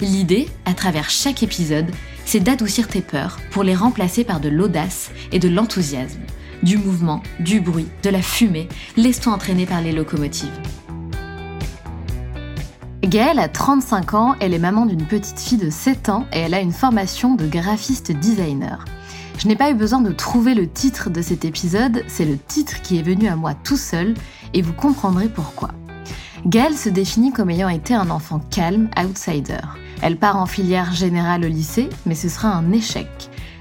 L'idée, à travers chaque épisode, c'est d'adoucir tes peurs pour les remplacer par de l'audace et de l'enthousiasme. Du mouvement, du bruit, de la fumée, laisse-toi entraîner par les locomotives. Gaëlle a 35 ans, elle est maman d'une petite fille de 7 ans et elle a une formation de graphiste designer. Je n'ai pas eu besoin de trouver le titre de cet épisode, c'est le titre qui est venu à moi tout seul et vous comprendrez pourquoi. Gaëlle se définit comme ayant été un enfant calme, outsider. Elle part en filière générale au lycée, mais ce sera un échec.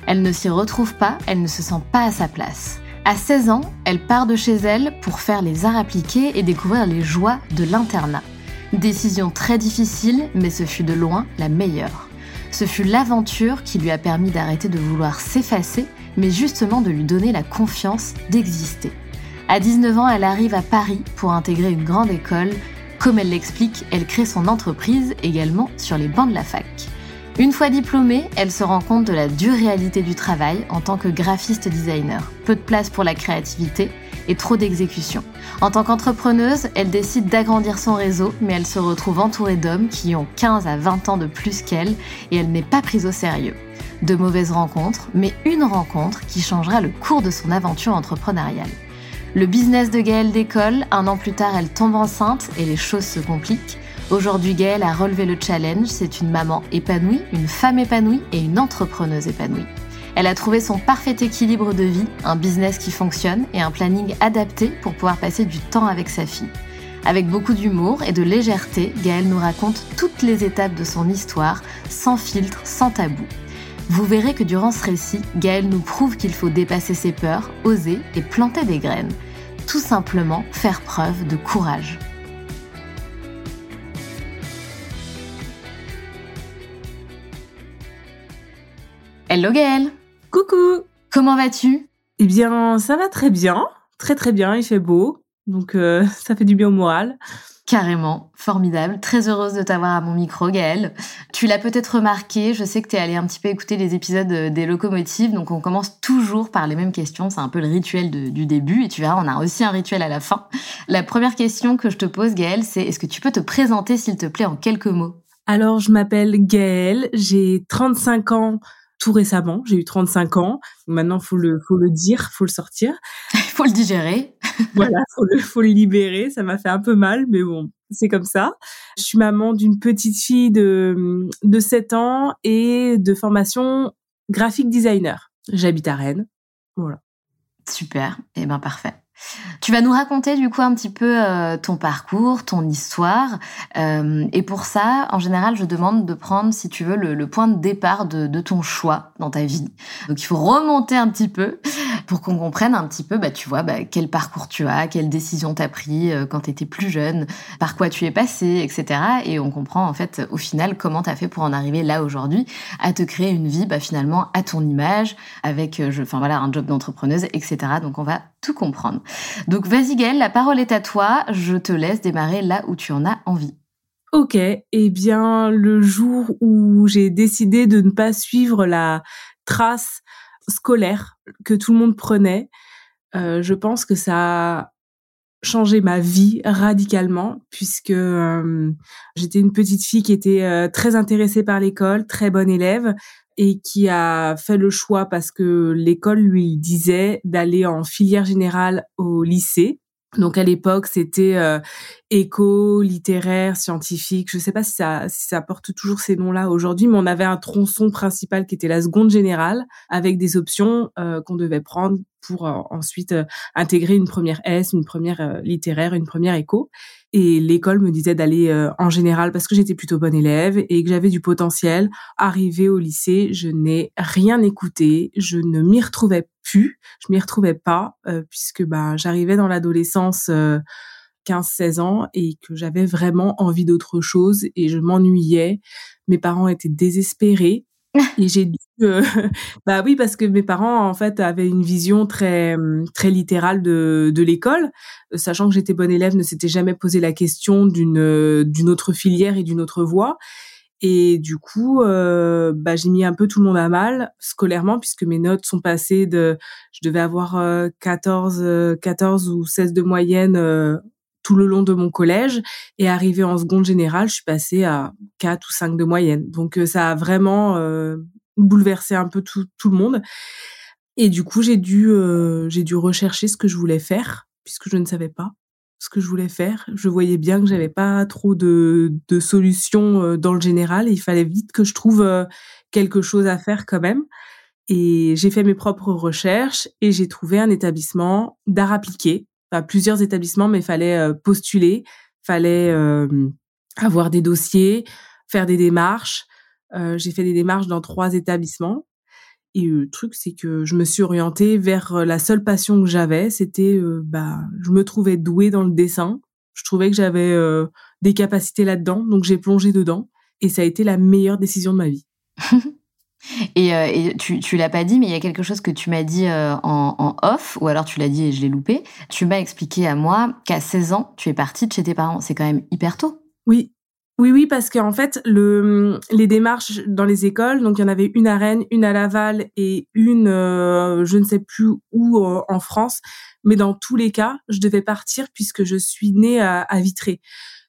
Elle ne s'y retrouve pas, elle ne se sent pas à sa place. À 16 ans, elle part de chez elle pour faire les arts appliqués et découvrir les joies de l'internat. Décision très difficile, mais ce fut de loin la meilleure. Ce fut l'aventure qui lui a permis d'arrêter de vouloir s'effacer, mais justement de lui donner la confiance d'exister. À 19 ans, elle arrive à Paris pour intégrer une grande école. Comme elle l'explique, elle crée son entreprise également sur les bancs de la fac. Une fois diplômée, elle se rend compte de la dure réalité du travail en tant que graphiste designer. Peu de place pour la créativité et trop d'exécution. En tant qu'entrepreneuse, elle décide d'agrandir son réseau, mais elle se retrouve entourée d'hommes qui ont 15 à 20 ans de plus qu'elle et elle n'est pas prise au sérieux. De mauvaises rencontres, mais une rencontre qui changera le cours de son aventure entrepreneuriale. Le business de Gaëlle décolle, un an plus tard elle tombe enceinte et les choses se compliquent. Aujourd'hui, Gaëlle a relevé le challenge. C'est une maman épanouie, une femme épanouie et une entrepreneuse épanouie. Elle a trouvé son parfait équilibre de vie, un business qui fonctionne et un planning adapté pour pouvoir passer du temps avec sa fille. Avec beaucoup d'humour et de légèreté, Gaëlle nous raconte toutes les étapes de son histoire, sans filtre, sans tabou. Vous verrez que durant ce récit, Gaëlle nous prouve qu'il faut dépasser ses peurs, oser et planter des graines. Tout simplement faire preuve de courage. Hello Gaëlle Coucou Comment vas-tu? Eh bien, ça va très bien, très très bien, il fait beau, donc euh, ça fait du bien au moral. Carrément, formidable. Très heureuse de t'avoir à mon micro, Gaëlle. Tu l'as peut-être remarqué, je sais que tu es allé un petit peu écouter les épisodes euh, des locomotives, donc on commence toujours par les mêmes questions. C'est un peu le rituel du début, et tu verras, on a aussi un rituel à la fin. La première question que je te pose, Gaëlle, c'est est-ce que tu peux te présenter, s'il te plaît, en quelques mots? Alors, je m'appelle Gaëlle, j'ai 35 ans tout récemment. J'ai eu 35 ans. Maintenant, faut le, faut le dire, faut le sortir. Il faut le digérer. voilà, faut le, faut le libérer. Ça m'a fait un peu mal, mais bon, c'est comme ça. Je suis maman d'une petite fille de, de 7 ans et de formation graphic designer. J'habite à Rennes. Voilà. Super. Eh ben, parfait. Tu vas nous raconter du coup un petit peu euh, ton parcours, ton histoire. Euh, et pour ça, en général, je demande de prendre, si tu veux, le, point de départ de, de, ton choix dans ta vie. Donc il faut remonter un petit peu pour qu'on comprenne un petit peu, bah, tu vois, bah, quel parcours tu as, quelle décision t'as pris euh, quand tu étais plus jeune, par quoi tu es passé, etc. Et on comprend en fait au final comment tu as fait pour en arriver là aujourd'hui, à te créer une vie bah, finalement à ton image, avec euh, enfin voilà, un job d'entrepreneuse, etc. Donc on va tout comprendre. Donc vas-y la parole est à toi, je te laisse démarrer là où tu en as envie. Ok, eh bien le jour où j'ai décidé de ne pas suivre la trace scolaire que tout le monde prenait, euh, je pense que ça a changé ma vie radicalement puisque euh, j'étais une petite fille qui était euh, très intéressée par l'école, très bonne élève et qui a fait le choix parce que l'école lui disait d'aller en filière générale au lycée donc à l'époque, c'était euh, éco, littéraire, scientifique. Je ne sais pas si ça, si ça porte toujours ces noms-là aujourd'hui, mais on avait un tronçon principal qui était la seconde générale, avec des options euh, qu'on devait prendre pour euh, ensuite intégrer une première S, une première littéraire, une première éco. Et l'école me disait d'aller en général parce que j'étais plutôt bonne élève et que j'avais du potentiel. Arrivé au lycée, je n'ai rien écouté, je ne m'y retrouvais plus, je m'y retrouvais pas euh, puisque bah j'arrivais dans l'adolescence 15-16 euh, ans et que j'avais vraiment envie d'autre chose et je m'ennuyais. Mes parents étaient désespérés Et j'ai dû, euh, bah oui, parce que mes parents en fait avaient une vision très très littérale de de l'école, sachant que j'étais bonne élève, ne s'était jamais posé la question d'une d'une autre filière et d'une autre voie. Et du coup, euh, bah, j'ai mis un peu tout le monde à mal scolairement puisque mes notes sont passées de, je devais avoir 14, 14 ou 16 de moyenne tout le long de mon collège et arrivé en seconde générale, je suis passée à 4 ou 5 de moyenne. Donc euh, ça a vraiment euh, bouleversé un peu tout, le monde. Et du coup, j'ai dû euh, j'ai dû rechercher ce que je voulais faire puisque je ne savais pas ce que je voulais faire. Je voyais bien que j'avais pas trop de, solutions dans le général. il fallait vite que je trouve quelque chose à faire quand même. Et j'ai fait mes propres recherches et j'ai trouvé un établissement d'art appliqué plusieurs établissements, mais il fallait euh, postuler, fallait euh, avoir des dossiers, faire des démarches. Euh, j'ai fait des démarches dans trois établissements. Et le truc, c'est que je me suis orientée vers la seule passion que j'avais, c'était, bah, je me trouvais douée dans le dessin. Je trouvais que j'avais des capacités là-dedans, donc j'ai plongé dedans. Et ça a été la meilleure décision de ma vie. Et, euh, et, tu, tu l'as pas dit, mais il y a quelque chose que tu m'as dit euh, en, en, off, ou alors tu l'as dit et je l'ai loupé. Tu m'as expliqué à moi qu'à 16 ans, tu es partie de chez tes parents. C'est quand même hyper tôt. Oui. Oui, oui, parce qu'en fait, le, les démarches dans les écoles, donc il y en avait une à Rennes, une à Laval et une, euh, je ne sais plus où en France, mais dans tous les cas, je devais partir puisque je suis née à, à Vitré.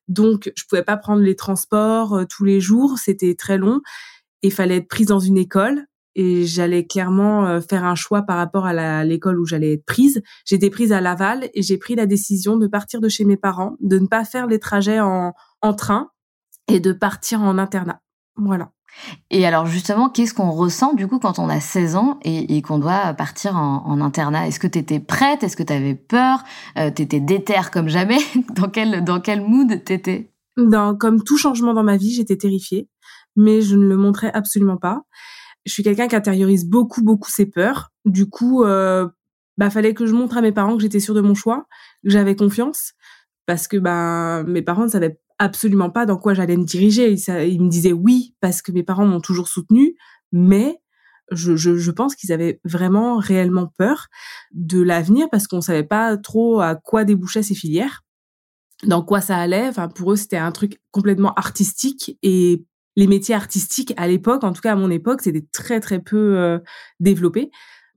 Donc, je pouvais pas prendre les transports tous les jours, c'était très long il fallait être prise dans une école et j'allais clairement euh, faire un choix par rapport à l'école où j'allais être prise. J'étais prise à Laval et j'ai pris la décision de partir de chez mes parents, de ne pas faire les trajets en train et de partir en internat. Voilà. Et alors justement, qu'est-ce qu'on ressent du coup quand on a 16 ans et, et qu'on doit partir en, en internat? Est-ce que tu étais prête? Est-ce que tu avais peur? Euh, Tu étais déterre comme jamais? Dans quel, dans quel mood t'étais? Dans, Comme tout changement dans ma vie, j'étais terrifiée mais je ne le montrais absolument pas. Je suis quelqu'un qui intériorise beaucoup, beaucoup ses peurs. Du coup, euh, bah, fallait que je montre à mes parents que j'étais sûre de mon choix, que j'avais confiance, parce que bah, mes parents ne savaient absolument pas dans quoi j'allais me diriger. Ils, me disaient oui parce que mes parents m'ont toujours soutenu, mais je, je, je pense qu'ils avaient vraiment réellement peur de l'avenir parce qu'on savait pas trop à quoi débouchaient ces filières, dans quoi ça allait. Enfin, pour eux, c'était un truc complètement artistique et les métiers artistiques à l'époque, en tout cas à mon époque, c'était très très peu euh, développé.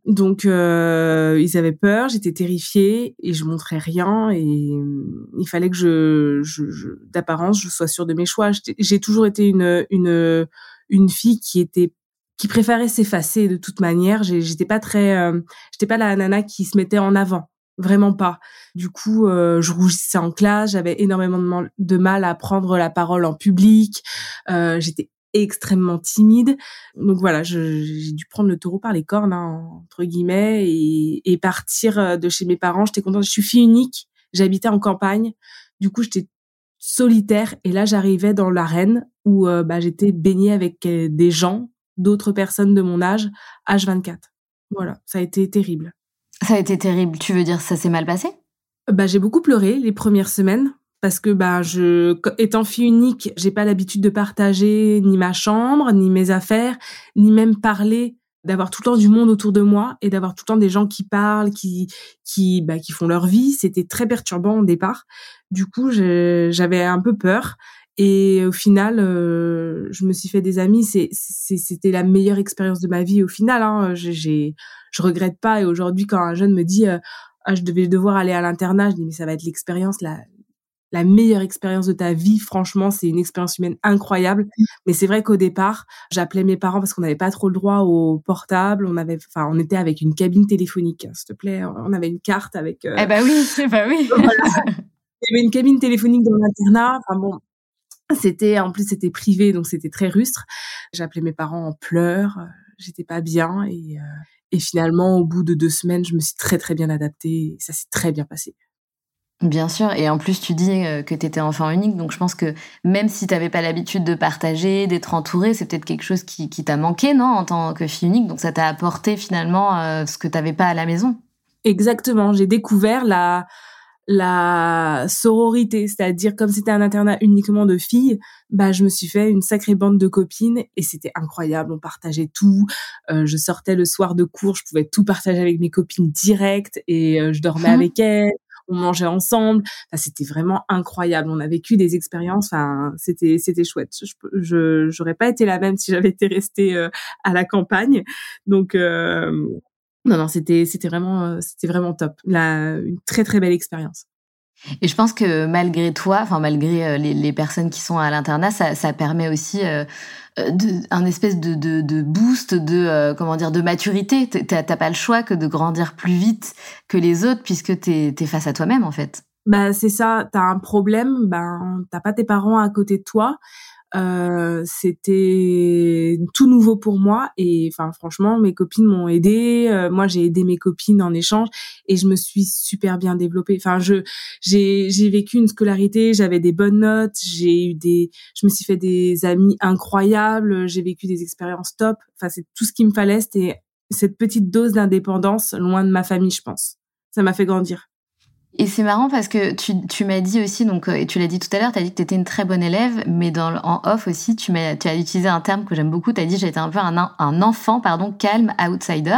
Donc euh, ils avaient peur, j'étais terrifiée et je montrais rien et euh, il fallait que je, je, je d'apparence je sois sûre de mes choix. J'ai toujours été une une une fille qui était qui préférait s'effacer de toute manière. J'étais pas très, euh, j'étais pas la nana qui se mettait en avant vraiment pas. Du coup, euh, je rougissais en classe, j'avais énormément de mal, à prendre la parole en public, euh, j'étais extrêmement timide. Donc voilà, j'ai dû prendre le taureau par les cornes, hein, entre guillemets, et, et, partir euh, de chez mes parents. J'étais contente, je suis fille unique, j'habitais en campagne, du coup j'étais solitaire, et là j'arrivais dans l'arène où euh, bah, j'étais baignée avec euh, des gens, d'autres personnes de mon âge, âge 24. Voilà, ça a été terrible. Ça a été terrible. Tu veux dire ça s'est mal passé? Bah j'ai beaucoup pleuré les premières semaines parce que bah je étant fille unique, j'ai pas l'habitude de partager ni ma chambre, ni mes affaires, ni même parler d'avoir tout le temps du monde autour de moi et d'avoir tout le temps des gens qui parlent, qui qui bah, qui font leur vie, c'était très perturbant au départ. Du coup, j'avais un peu peur et au final, euh, je me suis fait des amis. C'était la meilleure expérience de ma vie. Au final, hein, j'ai, je regrette pas. Et aujourd'hui, quand un jeune me dit, euh, ah, je devais devoir aller à l'internat, je dis mais ça va être l'expérience la, la meilleure expérience de ta vie. Franchement, c'est une expérience humaine incroyable. Mais c'est vrai qu'au départ, j'appelais mes parents parce qu'on n'avait pas trop le droit au portable. On avait, enfin, on était avec une cabine téléphonique, s'il te plaît. On avait une carte avec. Euh... Eh ben oui, eh ben oui. Il y avait une cabine téléphonique dans l'internat. Enfin bon, c'était en plus c'était privé donc c'était très rustre. J'appelais mes parents en pleurs, euh, j'étais pas bien et, euh, et finalement au bout de deux semaines je me suis très très bien adaptée et ça s'est très bien passé. Bien sûr, et en plus tu dis euh, que tu étais enfant unique, donc je pense que même si tu n'avais pas l'habitude de partager, d'être entourée, c'est peut-être quelque chose qui, qui t'a manqué, non, en tant que fille unique, donc ça t'a apporté finalement ce que tu n'avais pas à la maison. Exactement, j'ai découvert la, la sororité, c'est-à-dire comme c'était un internat uniquement de filles, bah je me suis fait une sacrée bande de copines et c'était incroyable. On partageait tout. Euh, je sortais le soir de cours, je pouvais tout partager avec mes copines directes et euh, je dormais mmh. avec elles. On mangeait ensemble. Enfin, c'était vraiment incroyable. On a vécu des expériences. Enfin, c'était c'était chouette. Je j'aurais pas été la même si j'avais été restée euh, à la campagne. Donc non, non, c'était c'était vraiment euh, c'était vraiment top. La, une très très belle expérience. Et je pense que malgré toi, enfin malgré euh, les, personnes qui sont à l'internat, ça, permet aussi euh, de, un espèce de, boost de comment dire de maturité. T'as pas le choix que de grandir plus vite que les autres puisque t'es es face à toi-même en fait. Bah c'est ça. T'as un problème, ben t'as pas tes parents à côté de toi. Euh, c'était tout nouveau pour moi et enfin franchement mes copines m'ont aidé euh, moi j'ai aidé mes copines en échange et je me suis super bien développée. Enfin je j'ai j'ai vécu une scolarité j'avais des bonnes notes j'ai eu des je me suis fait des amis incroyables j'ai vécu des expériences top. Enfin c'est tout ce qu'il me fallait c'était cette petite dose d'indépendance loin de ma famille je pense. Ça m'a fait grandir et c'est marrant parce que tu, tu m'as dit aussi, donc, euh, et tu l'as dit tout à l'heure, tu as dit que tu étais une très bonne élève, mais dans, en off aussi, tu, m'as, tu as utilisé un terme que j'aime beaucoup, tu as dit j'étais un peu un, un enfant pardon, calme, outsider.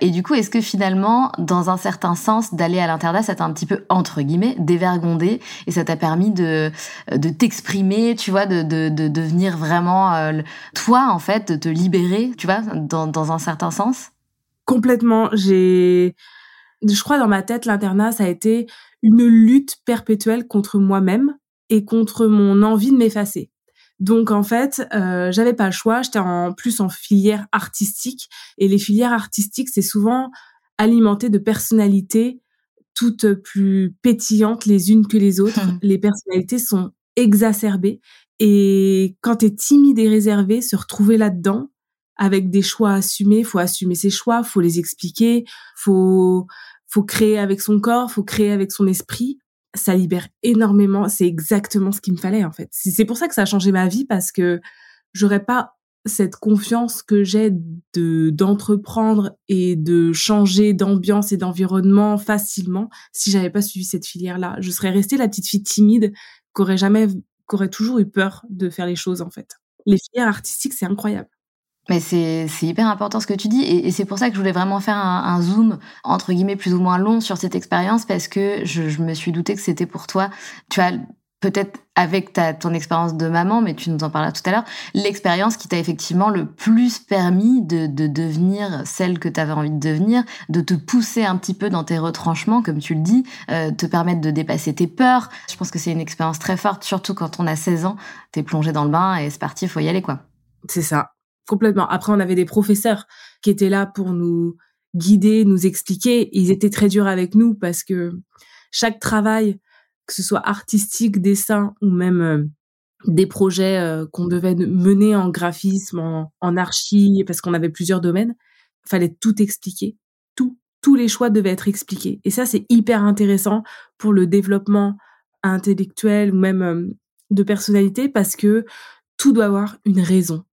Et du coup, est-ce que finalement, dans un certain sens, d'aller à l'internat, ça t'a un petit peu, entre guillemets, dévergondé, et ça t'a permis de, de t'exprimer, tu vois, de, de, de devenir vraiment euh, toi, en fait, de te libérer, tu vois, dans, dans un certain sens? Complètement. J'ai je crois dans ma tête, l'internat, ça a été une lutte perpétuelle contre moi-même et contre mon envie de m'effacer. Donc en fait, euh, j'avais pas le choix. J'étais en plus en filière artistique et les filières artistiques, c'est souvent alimenté de personnalités toutes plus pétillantes les unes que les autres. Les personnalités sont exacerbées et quand t'es timide et réservé, se retrouver là-dedans avec des choix assumés, faut assumer ses choix, faut les expliquer, faut faut créer avec son corps, faut créer avec son esprit. Ça libère énormément. C'est exactement ce qu'il me fallait en fait. C'est pour ça que ça a changé ma vie parce que j'aurais pas cette confiance que j'ai de d'entreprendre et de changer d'ambiance et d'environnement facilement si j'avais pas suivi cette filière là. Je serais restée la petite fille timide qu'aurait jamais qu'aurait toujours eu peur de faire les choses en fait. Les filières artistiques, c'est incroyable. Mais c'est hyper important ce que tu dis et, c'est pour ça que je voulais vraiment faire un, zoom entre guillemets plus ou moins long sur cette expérience parce que je, je me suis douté que c'était pour toi. Tu as peut-être avec ta ton expérience de maman, mais tu nous en parlas tout à l'heure, l'expérience qui t'a effectivement le plus permis de, de devenir celle que tu avais envie de devenir, de te pousser un petit peu dans tes retranchements, comme tu le dis, euh, te permettre de dépasser tes peurs. Je pense que c'est une expérience très forte, surtout quand on a 16 ans, t'es plongé dans le bain et c'est parti, faut y aller quoi. C'est ça. Complètement. Après, on avait des professeurs qui étaient là pour nous guider, nous expliquer. Ils étaient très durs avec nous parce que chaque travail, que ce soit artistique, dessin ou même euh, des projets euh, qu'on devait mener en graphisme, en, en archi, parce qu'on avait plusieurs domaines, fallait tout expliquer. Tout, tous les choix devaient être expliqués. Et ça, c'est hyper intéressant pour le développement intellectuel ou même euh, de personnalité parce que tout doit avoir une raison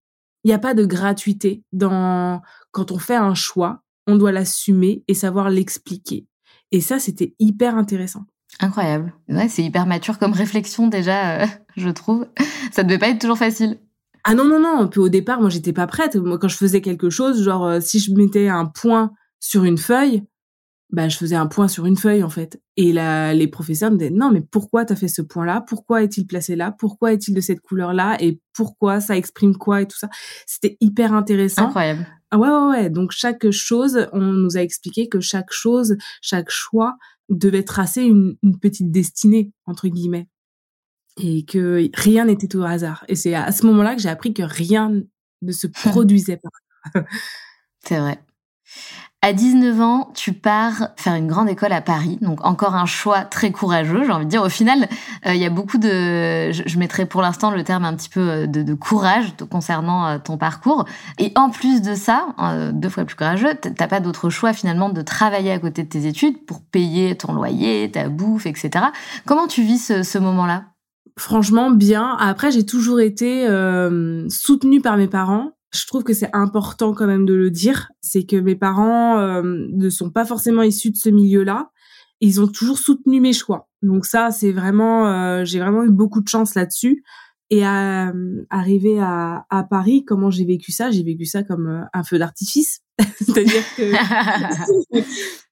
il n'y a pas de gratuité dans quand on fait un choix, on doit l'assumer et savoir l'expliquer. Et ça, c'était hyper intéressant. Incroyable. Ouais, c'est hyper mature comme réflexion déjà, euh, je trouve. Ça devait pas être toujours facile. Ah non non non. Puis au départ, moi j'étais pas prête. Moi, quand je faisais quelque chose, genre euh, si je mettais un point sur une feuille, bah je faisais un point sur une feuille en fait. Et là, les professeurs me disaient non mais pourquoi t'as fait ce point là Pourquoi est-il placé là? Pourquoi est-il de cette couleur là Et pourquoi ça exprime quoi et tout ça? C'était hyper intéressant. Incroyable. Ah ouais ouais ouais. Donc chaque chose, on nous a expliqué que chaque chose, chaque choix devait tracer une, une petite destinée entre guillemets et que rien n'était au hasard. Et c'est à ce moment-là que j'ai appris que rien ne se produisait pas. c'est vrai. À 19 ans, tu pars faire une grande école à Paris, donc encore un choix très courageux, j'ai envie de dire. Au final, euh, il y a beaucoup de, je, mettrai pour l'instant le terme un petit peu euh, de, courage concernant euh, ton parcours. Et en plus de ça, deux fois plus courageux, t'as pas d'autre choix finalement de travailler à côté de tes études pour payer ton loyer, ta bouffe, etc. Comment tu vis ce, ce moment-là? Franchement, bien. Après, j'ai toujours été soutenue par mes parents je trouve que c'est important quand même de le dire, c'est que mes parents euh, ne sont pas forcément issus de ce milieu-là ils ont toujours soutenu mes choix. Donc ça, c'est vraiment, euh, j'ai vraiment eu beaucoup de chance là-dessus. Et à, euh, arriver à, à Paris, comment j'ai vécu ça? J'ai vécu ça comme euh, un feu d'artifice. C'est-à-dire que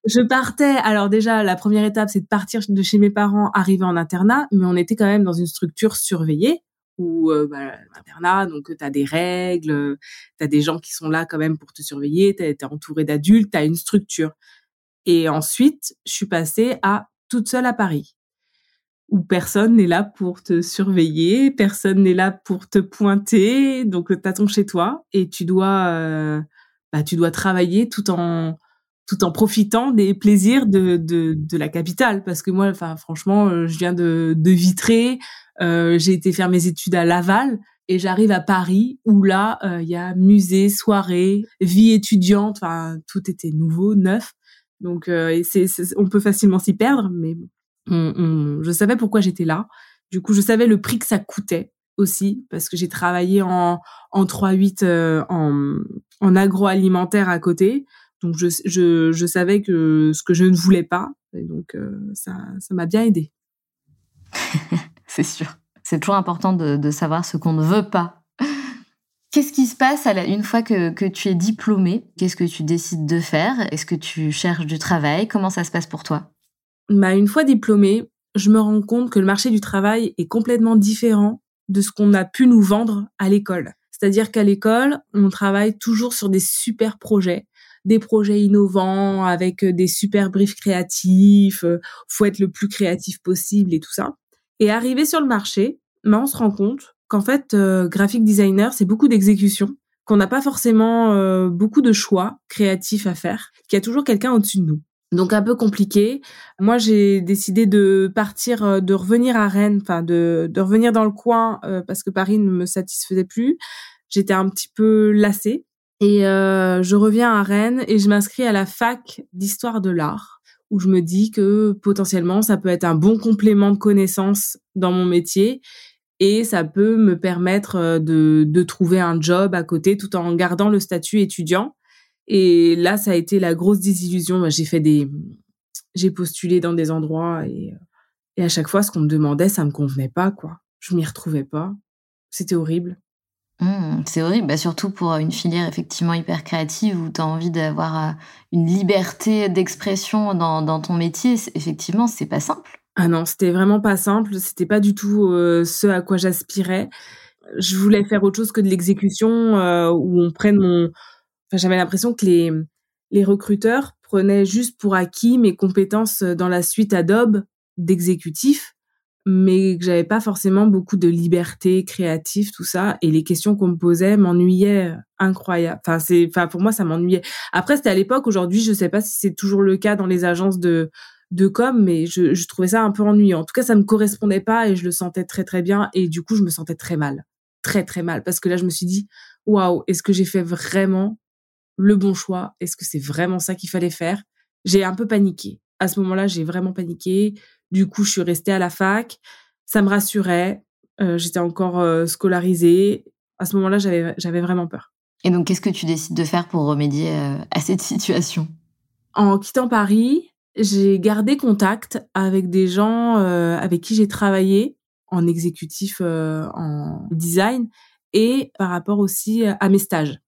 je partais. Alors déjà, la première étape, c'est de partir de chez mes parents, arriver en internat, mais on était quand même dans une structure surveillée où euh, bah, l'internat, donc tu as des règles, tu as des gens qui sont là quand même pour te surveiller, tu es, entouré d'adultes, tu as une structure. Et ensuite, je suis passée à toute seule à Paris où personne n'est là pour te surveiller, personne n'est là pour te pointer, donc t'as ton chez toi et tu dois, euh, bah, tu dois travailler tout en tout en profitant des plaisirs de, de, de la capitale parce que moi enfin franchement euh, je viens de de Vitré euh, j'ai été faire mes études à Laval et j'arrive à Paris où là euh, il y a musée soirée vie étudiante enfin tout était nouveau neuf donc euh, c'est, on peut facilement s'y perdre mais je savais pourquoi j'étais là. Du coup, je savais le prix que ça coûtait aussi parce que j'ai travaillé en en 3-8 euh, en, en agroalimentaire à côté. Donc je, je, je savais que ce que je ne voulais pas et donc euh, ça ça m'a bien aidé. C'est sûr. C'est toujours important de, savoir ce qu'on ne veut pas. Qu'est-ce qui se passe à la, une fois que, tu es diplômé? Qu'est-ce que tu décides de faire? Est-ce que tu cherches du travail? Comment ça se passe pour toi? Bah, une fois diplômée, je me rends compte que le marché du travail est complètement différent de ce qu'on a pu nous vendre à l'école. C'est-à-dire qu'à l'école, on travaille toujours sur des super projets, des projets innovants avec des super briefs créatifs, euh, faut être le plus créatif possible et tout ça. Et arrivé sur le marché, bah, on se rend compte qu'en fait, euh, graphic designer, c'est beaucoup d'exécution, qu'on n'a pas forcément euh, beaucoup de choix créatifs à faire, qu'il y a toujours quelqu'un au-dessus de nous. Donc un peu compliqué. Moi, j'ai décidé de partir, euh, de revenir à Rennes, enfin de, de revenir dans le coin euh, parce que Paris ne me satisfaisait plus. J'étais un petit peu lassée et euh, je reviens à Rennes et je m'inscris à la fac d'histoire de l'art où je me dis que potentiellement ça peut être un bon complément de connaissances dans mon métier et ça peut me permettre de, de trouver un job à côté tout en gardant le statut étudiant et là, ça a été la grosse désillusion. J'ai fait des, j'ai postulé dans des endroits et, et à chaque fois, ce qu'on me demandait, ça me convenait pas, quoi. Je m'y retrouvais pas. C'était horrible. Mmh, c'est horrible, bah surtout pour une filière effectivement hyper créative où tu as envie d'avoir euh, une liberté d'expression dans, ton métier. Effectivement, c'est pas simple. Ah non, c'était vraiment pas simple. C'était pas du tout euh, ce à quoi j'aspirais. Je voulais faire autre chose que de l'exécution euh, où on prenne mon, j'avais l'impression que les recruteurs prenaient juste pour acquis mes compétences dans la suite Adobe d'exécutif, mais que j'avais pas forcément beaucoup de liberté créative, tout ça. Et les questions qu'on me posait m'ennuyaient incroyable. Enfin, c'est, enfin, pour moi, ça m'ennuyait. Après, c'était à l'époque. Aujourd'hui, je sais pas si c'est toujours le cas dans les agences de, de com, mais je, je trouvais ça un peu ennuyant. En tout cas, ça me correspondait pas et je le sentais très, très bien. Et du coup, je me sentais très mal. Très, très mal. Parce que là, je me suis dit, waouh, est-ce que j'ai fait vraiment le bon choix? Est-ce que c'est vraiment ça qu'il fallait faire? J'ai un peu paniqué. À ce moment-là, j'ai vraiment paniqué. Du coup, je suis restée à la fac. Ça me rassurait. Euh, j'étais encore euh, scolarisée. À ce moment-là, j'avais, vraiment peur. Et donc, qu'est-ce que tu décides de faire pour remédier euh, à cette situation? En quittant Paris, j'ai gardé contact avec des gens avec qui j'ai travaillé en exécutif en design et par rapport aussi à mes stages.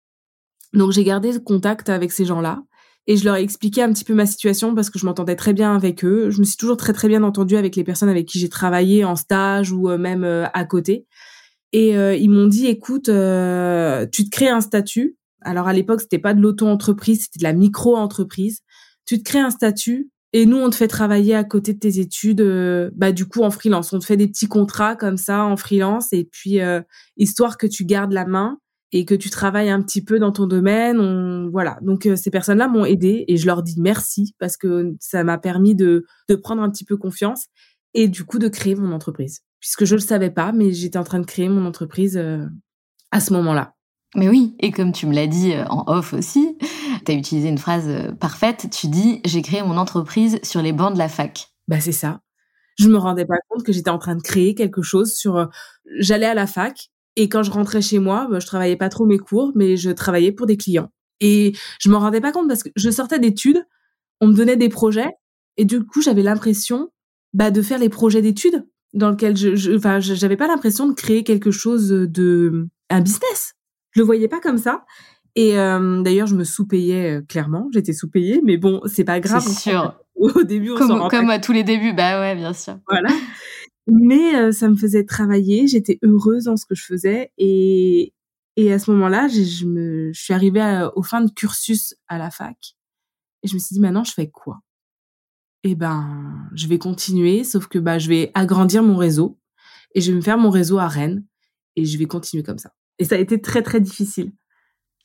Donc j'ai gardé contact avec ces gens-là et je leur ai expliqué un petit peu ma situation parce que je m'entendais très bien avec eux. Je me suis toujours très très bien entendue avec les personnes avec qui j'ai travaillé en stage ou euh, même euh, à côté. Et euh, ils m'ont dit écoute, tu te crées un statut. Alors à l'époque c'était pas de l'auto-entreprise, c'était de la micro-entreprise. Tu te crées un statut et nous on te fait travailler à côté de tes études. bah du coup en freelance, on te fait des petits contrats comme ça en freelance et puis histoire que tu gardes la main et que tu travailles un petit peu dans ton domaine. On, voilà. Donc euh, ces personnes-là m'ont aidé et je leur dis merci parce que ça m'a permis de, de prendre un petit peu confiance et du coup de créer mon entreprise. Puisque je le savais pas, mais j'étais en train de créer mon entreprise euh, à ce moment-là. Mais oui, et comme tu me l'as dit euh, en off aussi, tu as utilisé une phrase parfaite, tu dis j'ai créé mon entreprise sur les bancs de la fac. Bah c'est ça. Je me rendais pas compte que j'étais en train de créer quelque chose sur j'allais à la fac, et quand je rentrais chez moi, bah, je travaillais pas trop mes cours, mais je travaillais pour des clients. Et je m'en rendais pas compte parce que je sortais d'études, on me donnait des projets Et du coup, j'avais l'impression bah, de faire les projets d'études dans lequel je, enfin, j'avais pas l'impression de créer quelque chose de un business. Je le voyais pas comme ça. Et euh, d'ailleurs, je me sous-payais euh, clairement. J'étais sous-payée, mais bon, c'est pas grave. C'est sûr. Au début, on comme, comme à tous les débuts, bah ouais, bien sûr. Voilà. Mais euh, ça me faisait travailler. J'étais heureuse dans ce que je faisais et et à ce moment-là, je, me, je suis arrivée au fin de cursus à la fac et je me suis dit maintenant, je fais quoi? Eh ben, je vais continuer, sauf que bah je vais agrandir mon réseau et je vais me faire mon réseau à Rennes et je vais continuer comme ça. Et ça a été très très difficile.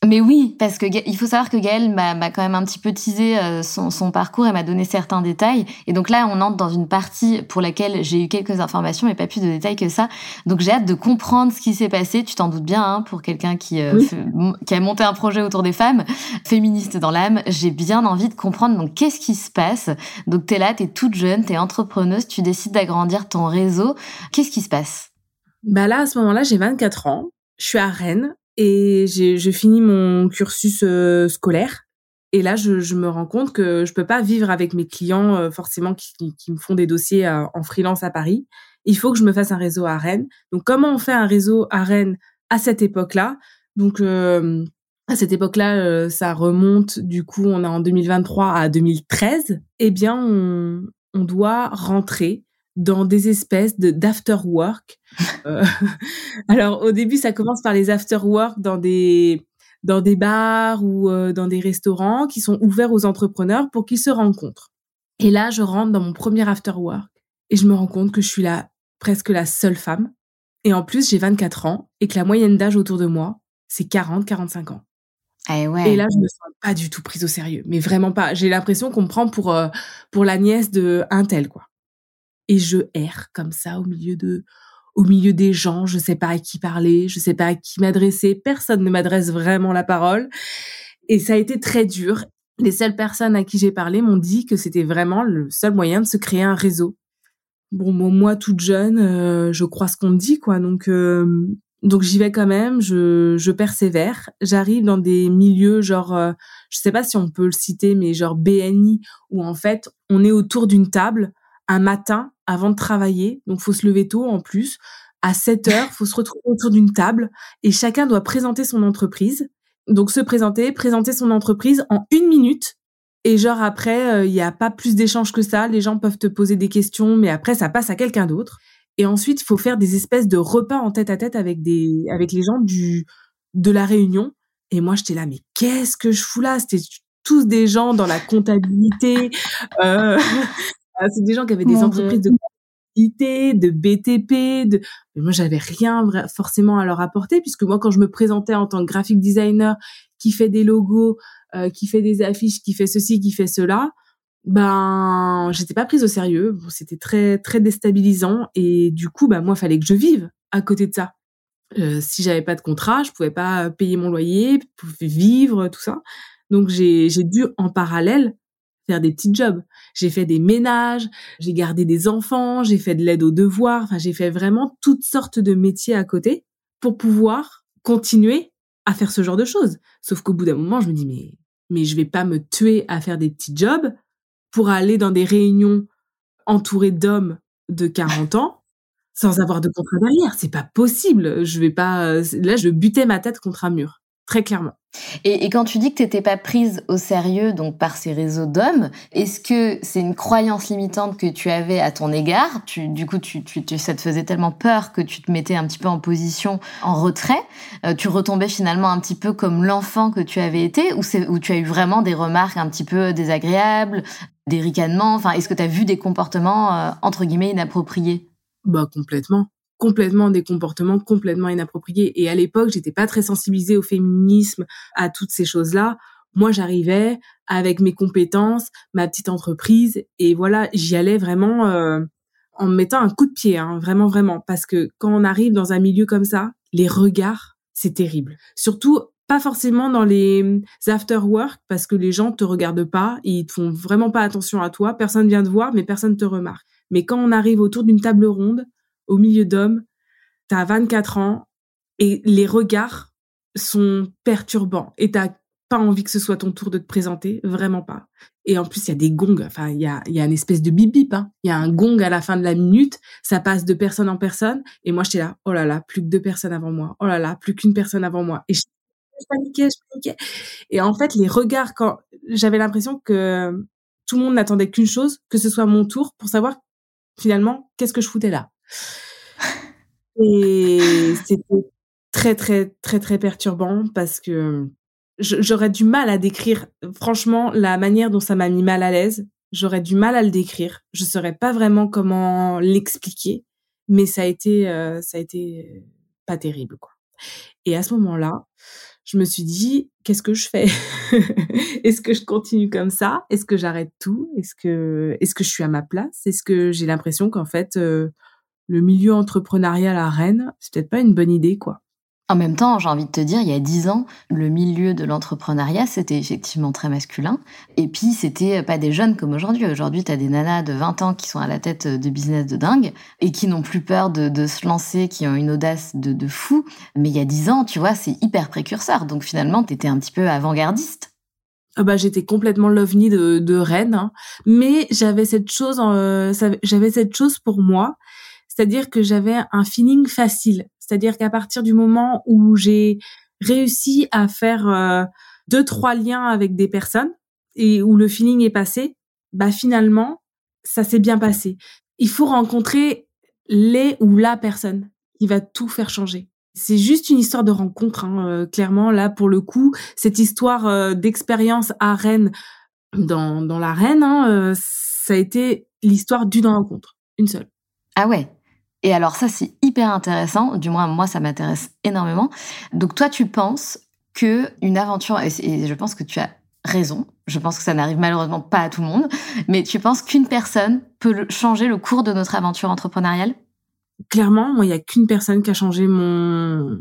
Mais oui, parce que il faut savoir que Gaëlle m'a quand même un petit peu teasé euh, son, son, parcours et m'a donné certains détails. Et donc là, on entre dans une partie pour laquelle j'ai eu quelques informations, mais pas plus de détails que ça. Donc j'ai hâte de comprendre ce qui s'est passé. Tu t'en doutes bien, hein, pour quelqu'un qui, euh, qui a monté un projet autour des femmes, féministe dans l'âme. J'ai bien envie de comprendre. Donc qu'est-ce qui se passe Donc t'es là, t'es toute jeune, t'es entrepreneuse, tu décides d'agrandir ton réseau. Qu'est-ce qui se passe? Bah là, à ce moment-là, j'ai 24 ans. Je suis à Rennes et je finis mon cursus euh, scolaire. Et là, je, je, me rends compte que je peux pas vivre avec mes clients euh, forcément qui, qui, me font des dossiers euh, en freelance à Paris. Il faut que je me fasse un réseau à Rennes. Donc, comment on fait un réseau à Rennes à cette époque-là? Donc, à cette époque-là, ça remonte. Du coup, on est en 2023 à 2013. Eh bien, on, on doit rentrer dans des espèces de d'after work. Euh, alors au début, ça commence par les after work dans des dans des bars ou euh, dans des restaurants qui sont ouverts aux entrepreneurs pour qu'ils se rencontrent. Et là, je rentre dans mon premier after work et je me rends compte que je suis là presque la seule femme. Et en plus, j'ai 24 ans et que la moyenne d'âge autour de moi, c'est 40, 45 ans. Eh ouais. Et là, je me sens pas du tout prise au sérieux, mais vraiment pas. J'ai l'impression qu'on me prend pour euh, pour la nièce de un tel quoi et je erre comme ça au milieu de au milieu des gens, je sais pas à qui parler, je sais pas à qui m'adresser, personne ne m'adresse vraiment la parole et ça a été très dur. Les seules personnes à qui j'ai parlé m'ont dit que c'était vraiment le seul moyen de se créer un réseau. Bon, moi toute jeune, euh, je crois ce qu'on me dit quoi, donc euh, donc j'y vais quand même, je, je persévère. J'arrive dans des milieux genre, euh, je sais pas si on peut le citer, mais genre BNI où en fait on est autour d'une table un matin avant de travailler. Donc, faut se lever tôt en plus. À 7 heures, faut se retrouver autour d'une table et chacun doit présenter son entreprise. Donc, se présenter, présenter son entreprise en une minute. Et genre après, euh, il n'y a pas plus d'échanges que ça. Les gens peuvent te poser des questions, mais après, ça passe à quelqu'un d'autre. Et ensuite, il faut faire des espèces de repas en tête à tête avec des, avec les gens du, de la réunion. Et moi, j'étais là, mais qu'est-ce que je fous là? C'était tous des gens dans la comptabilité, euh, c'est des gens qui avaient des entreprises de comptabilité, de BTP, de mais moi j'avais rien forcément à leur apporter puisque moi quand je me présentais en tant que graphic designer qui fait des logos, euh, qui fait des affiches, qui fait ceci, qui fait cela, ben j'étais pas prise au sérieux, bon, c'était très très déstabilisant et du coup bah moi fallait que je vive à côté de ça. Euh, si j'avais pas de contrat, je pouvais pas payer mon loyer, vivre tout ça. Donc j'ai j'ai dû en parallèle faire des petits jobs. J'ai fait des ménages, j'ai gardé des enfants, j'ai fait de l'aide aux devoirs, enfin j'ai fait vraiment toutes sortes de métiers à côté pour pouvoir continuer à faire ce genre de choses. Sauf qu'au bout d'un moment, je me dis mais mais je vais pas me tuer à faire des petits jobs pour aller dans des réunions entourées d'hommes de 40 ans sans avoir de contrat derrière, c'est pas possible. Je vais pas là je butais ma tête contre un mur très clairement. Et, quand tu dis que tu n'étais pas prise au sérieux donc par ces réseaux d'hommes, est-ce que c'est une croyance limitante que tu avais à ton égard? Tu, Du coup, tu, tu, ça te faisait tellement peur que tu te mettais un petit peu en position en retrait. Euh, tu retombais finalement un petit peu comme l'enfant que tu avais été, ou, ou tu as eu vraiment des remarques un petit peu désagréables, des ricanements? Enfin, est-ce que tu as vu des comportements euh, entre guillemets inappropriés? Bah complètement complètement des comportements complètement inappropriés. Et à l'époque, j'étais pas très sensibilisée au féminisme, à toutes ces choses-là. Moi, j'arrivais avec mes compétences, ma petite entreprise, et voilà, j'y allais vraiment euh, en me mettant un coup de pied, hein, vraiment, vraiment, parce que quand on arrive dans un milieu comme ça, les regards, c'est terrible. Surtout pas forcément dans les after work parce que les gens te regardent pas, ils te font vraiment pas attention à toi, personne vient te voir, mais personne te remarque. Mais quand on arrive autour d'une table ronde, au milieu d'hommes, t'as 24 ans et les regards sont perturbants et t'as pas envie que ce soit ton tour de te présenter, vraiment pas. Et en plus, il y a des gongs, enfin, il y a, y a une espèce de bip bip, hein. Il y a un gong à la fin de la minute, ça passe de personne en personne, et moi, j'étais là, oh là là, plus que deux personnes avant moi, oh là là, plus qu'une personne avant moi. Et je, paniquais, je paniquais. Et en fait, les regards, quand j'avais l'impression que tout le monde n'attendait qu'une chose, que ce soit mon tour, pour savoir finalement qu'est-ce que je foutais là? Et c'était très, très, très, très perturbant parce que j'aurais du mal à décrire, franchement, la manière dont ça m'a mis mal à l'aise. J'aurais du mal à le décrire. Je saurais pas vraiment comment l'expliquer, mais ça a été, euh, ça a été pas terrible, quoi. Et à ce moment-là, je me suis dit, qu'est-ce que je fais? Est-ce que je continue comme ça? Est-ce que j'arrête tout? Est-ce que, est-ce que je suis à ma place? Est-ce que j'ai l'impression qu'en fait, euh, le milieu entrepreneurial à Rennes, c'est peut-être pas une bonne idée, quoi. En même temps, j'ai envie de te dire, il y a dix ans, le milieu de l'entrepreneuriat, c'était effectivement très masculin. Et puis, c'était pas des jeunes comme aujourd'hui. Aujourd'hui, tu as des nanas de 20 ans qui sont à la tête de business de dingue et qui n'ont plus peur de, se lancer, qui ont une audace de, fou. Mais il y a dix ans, tu vois, c'est hyper précurseur. Donc finalement, tu étais un petit peu avant-gardiste. Ah bah, j'étais complètement l'ovni de, de Rennes, hein. mais j'avais cette chose, euh, j'avais cette chose pour moi, c'est-à-dire que j'avais un feeling facile. C'est-à-dire qu'à partir du moment où j'ai réussi à faire euh, deux trois liens avec des personnes et où le feeling est passé, bah finalement ça s'est bien passé. Il faut rencontrer les ou la personne qui va tout faire changer. C'est juste une histoire de rencontre, hein, euh, clairement. Là, pour le coup, cette histoire euh, d'expérience à Rennes, dans, dans la Rennes, hein, ça a été l'histoire d'une rencontre, une seule. Ah ouais et alors ça, c'est hyper intéressant. Du moins, moi, ça m'intéresse énormément. Donc toi, tu penses que une aventure, et, je pense que tu as raison, je pense que ça n'arrive malheureusement pas à tout le monde, mais tu penses qu'une personne peut changer le cours de notre aventure entrepreneuriale? Clairement, moi, il n'y a qu'une personne qui a changé mon,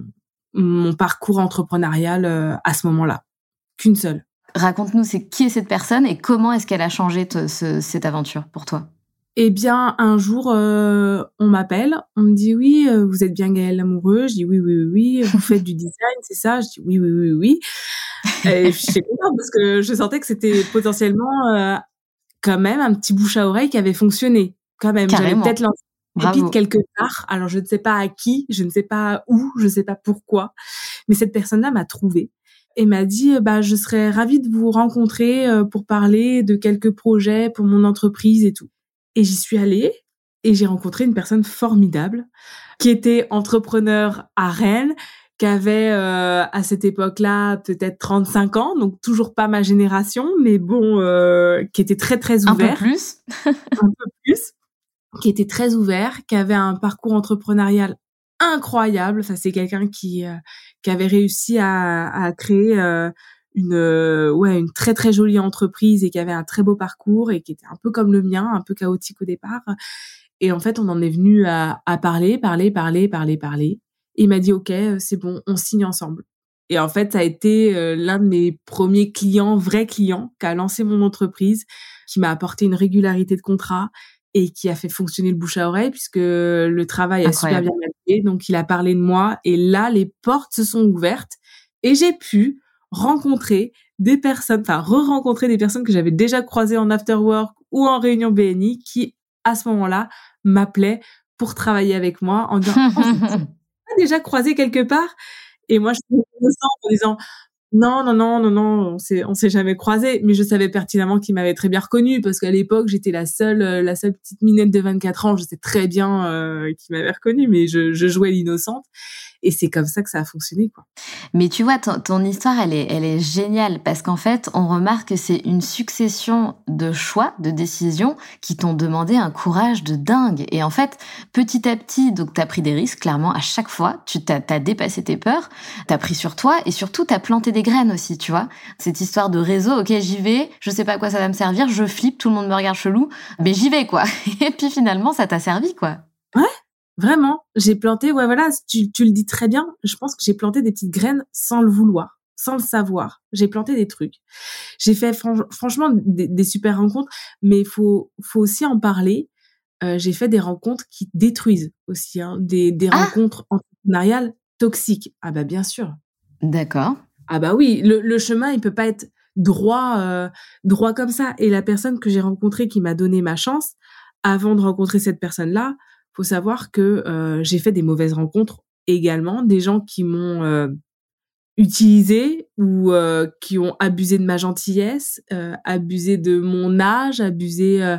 mon parcours entrepreneurial euh, à ce moment-là. Qu'une seule. Raconte-nous, c'est qui est cette personne et comment est-ce qu'elle a changé cette aventure pour toi? Eh bien, un jour, euh, on m'appelle, on me dit oui, euh, vous êtes bien Gaël Amoureux. Je dis oui, oui, oui, oui. Vous faites du design, c'est ça? Je dis oui, oui, oui, oui. Et je suis contente parce que je sentais que c'était potentiellement euh, quand même un petit bouche à oreille qui avait fonctionné. Quand même, j'avais peut-être lancé une quelque part. Alors, je ne sais pas à qui, je ne sais pas où, je ne sais pas pourquoi, mais cette personne-là m'a trouvée et m'a dit bah je serais ravie de vous rencontrer pour parler de quelques projets pour mon entreprise et tout. Et j'y suis allée et j'ai rencontré une personne formidable qui était entrepreneur à Rennes, qui avait euh, à cette époque-là peut-être 35 ans, donc toujours pas ma génération, mais bon, euh, qui était très très ouvert. Un peu plus. un peu plus. Qui était très ouvert, qui avait un parcours entrepreneurial incroyable. Enfin, c'est quelqu'un qui euh, qui avait réussi à, à créer euh, une euh, ouais une très très jolie entreprise et qui avait un très beau parcours et qui était un peu comme le mien, un peu chaotique au départ. Et en fait, on en est venu à, à parler, parler, parler, parler, parler. Et il m'a dit OK, euh, c'est bon, on signe ensemble. Et en fait, ça a été euh, l'un de mes premiers clients, vrais clients, qui a lancé mon entreprise, qui m'a apporté une régularité de contrat et qui a fait fonctionner le bouche à oreille puisque le travail a super bien marché. Donc, il a parlé de moi et là, les portes se sont ouvertes et j'ai pu rencontrer des personnes, enfin re-rencontrer des personnes que j'avais déjà croisées en after work ou en réunion BNI qui, à ce moment-là, m'appelaient pour travailler avec moi en disant oh, déjà croisé quelque part? Et moi je me en disant non non non non non on s'est on s'est jamais croisé mais je savais pertinemment qu'il m'avait très bien reconnu parce qu'à l'époque j'étais la seule euh, la seule petite minette de 24 ans. Je sais très bien euh, qu'il m'avait reconnu mais je, je jouais l'innocente et c'est comme ça que ça a fonctionné, quoi. Mais tu vois, ton, histoire, elle est, elle est géniale parce qu'en fait, on remarque que c'est une succession de choix, de décisions qui t'ont demandé un courage de dingue. Et en fait, petit à petit, donc t'as pris des risques, clairement, à chaque fois. Tu t'as as dépassé tes peurs, t'as pris sur toi et surtout t'as planté des graines aussi, tu vois. Cette histoire de réseau, ok, j'y vais, je sais pas à quoi ça va me servir, je flippe, tout le monde me regarde chelou, mais j'y vais, quoi. Et puis finalement, ça t'a servi, quoi. Ouais, Vraiment, j'ai planté, ouais, voilà, tu, tu le dis très bien. Je pense que j'ai planté des petites graines sans le vouloir, sans le savoir. J'ai planté des trucs. J'ai fait franchement des, super rencontres, mais il faut, faut aussi en parler. Euh, j'ai fait des rencontres qui détruisent aussi, hein, des, des ah! rencontres entrepreneuriales toxiques. Ah bah bien sûr. D'accord. Ah bah oui, le, le chemin, il peut pas être droit, euh, droit comme ça. Et la personne que j'ai rencontrée qui m'a donné ma chance, avant de rencontrer cette personne-là, faut savoir que euh, j'ai fait des mauvaises rencontres également, des gens qui m'ont euh, utilisé ou euh, qui ont abusé de ma gentillesse, euh, abusé de mon âge, abusé euh,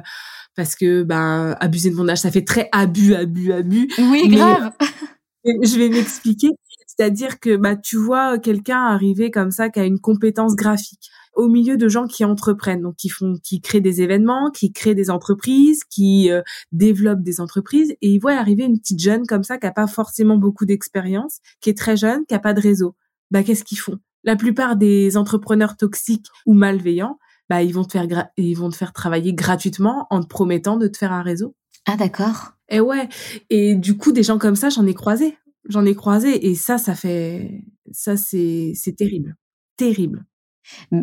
parce que ben abuser de mon âge, ça fait très abus, abus, abus. Oui, grave. je vais m'expliquer. C'est-à-dire que bah tu vois quelqu'un arriver comme ça qui a une compétence graphique au milieu de gens qui entreprennent, donc qui font, qui créent des événements, qui créent des entreprises, qui euh, développent des entreprises, et ils voient arriver une petite jeune comme ça qui a pas forcément beaucoup d'expérience, qui est très jeune, qui a pas de réseau. Bah qu'est-ce qu'ils font? La plupart des entrepreneurs toxiques ou malveillants, bah ils vont te faire ils vont te faire travailler gratuitement en te promettant de te faire un réseau. Ah d'accord. Et ouais, et du coup des gens comme ça, j'en ai croisé j'en ai croisé et ça, ça fait, ça c'est, c'est terrible, terrible.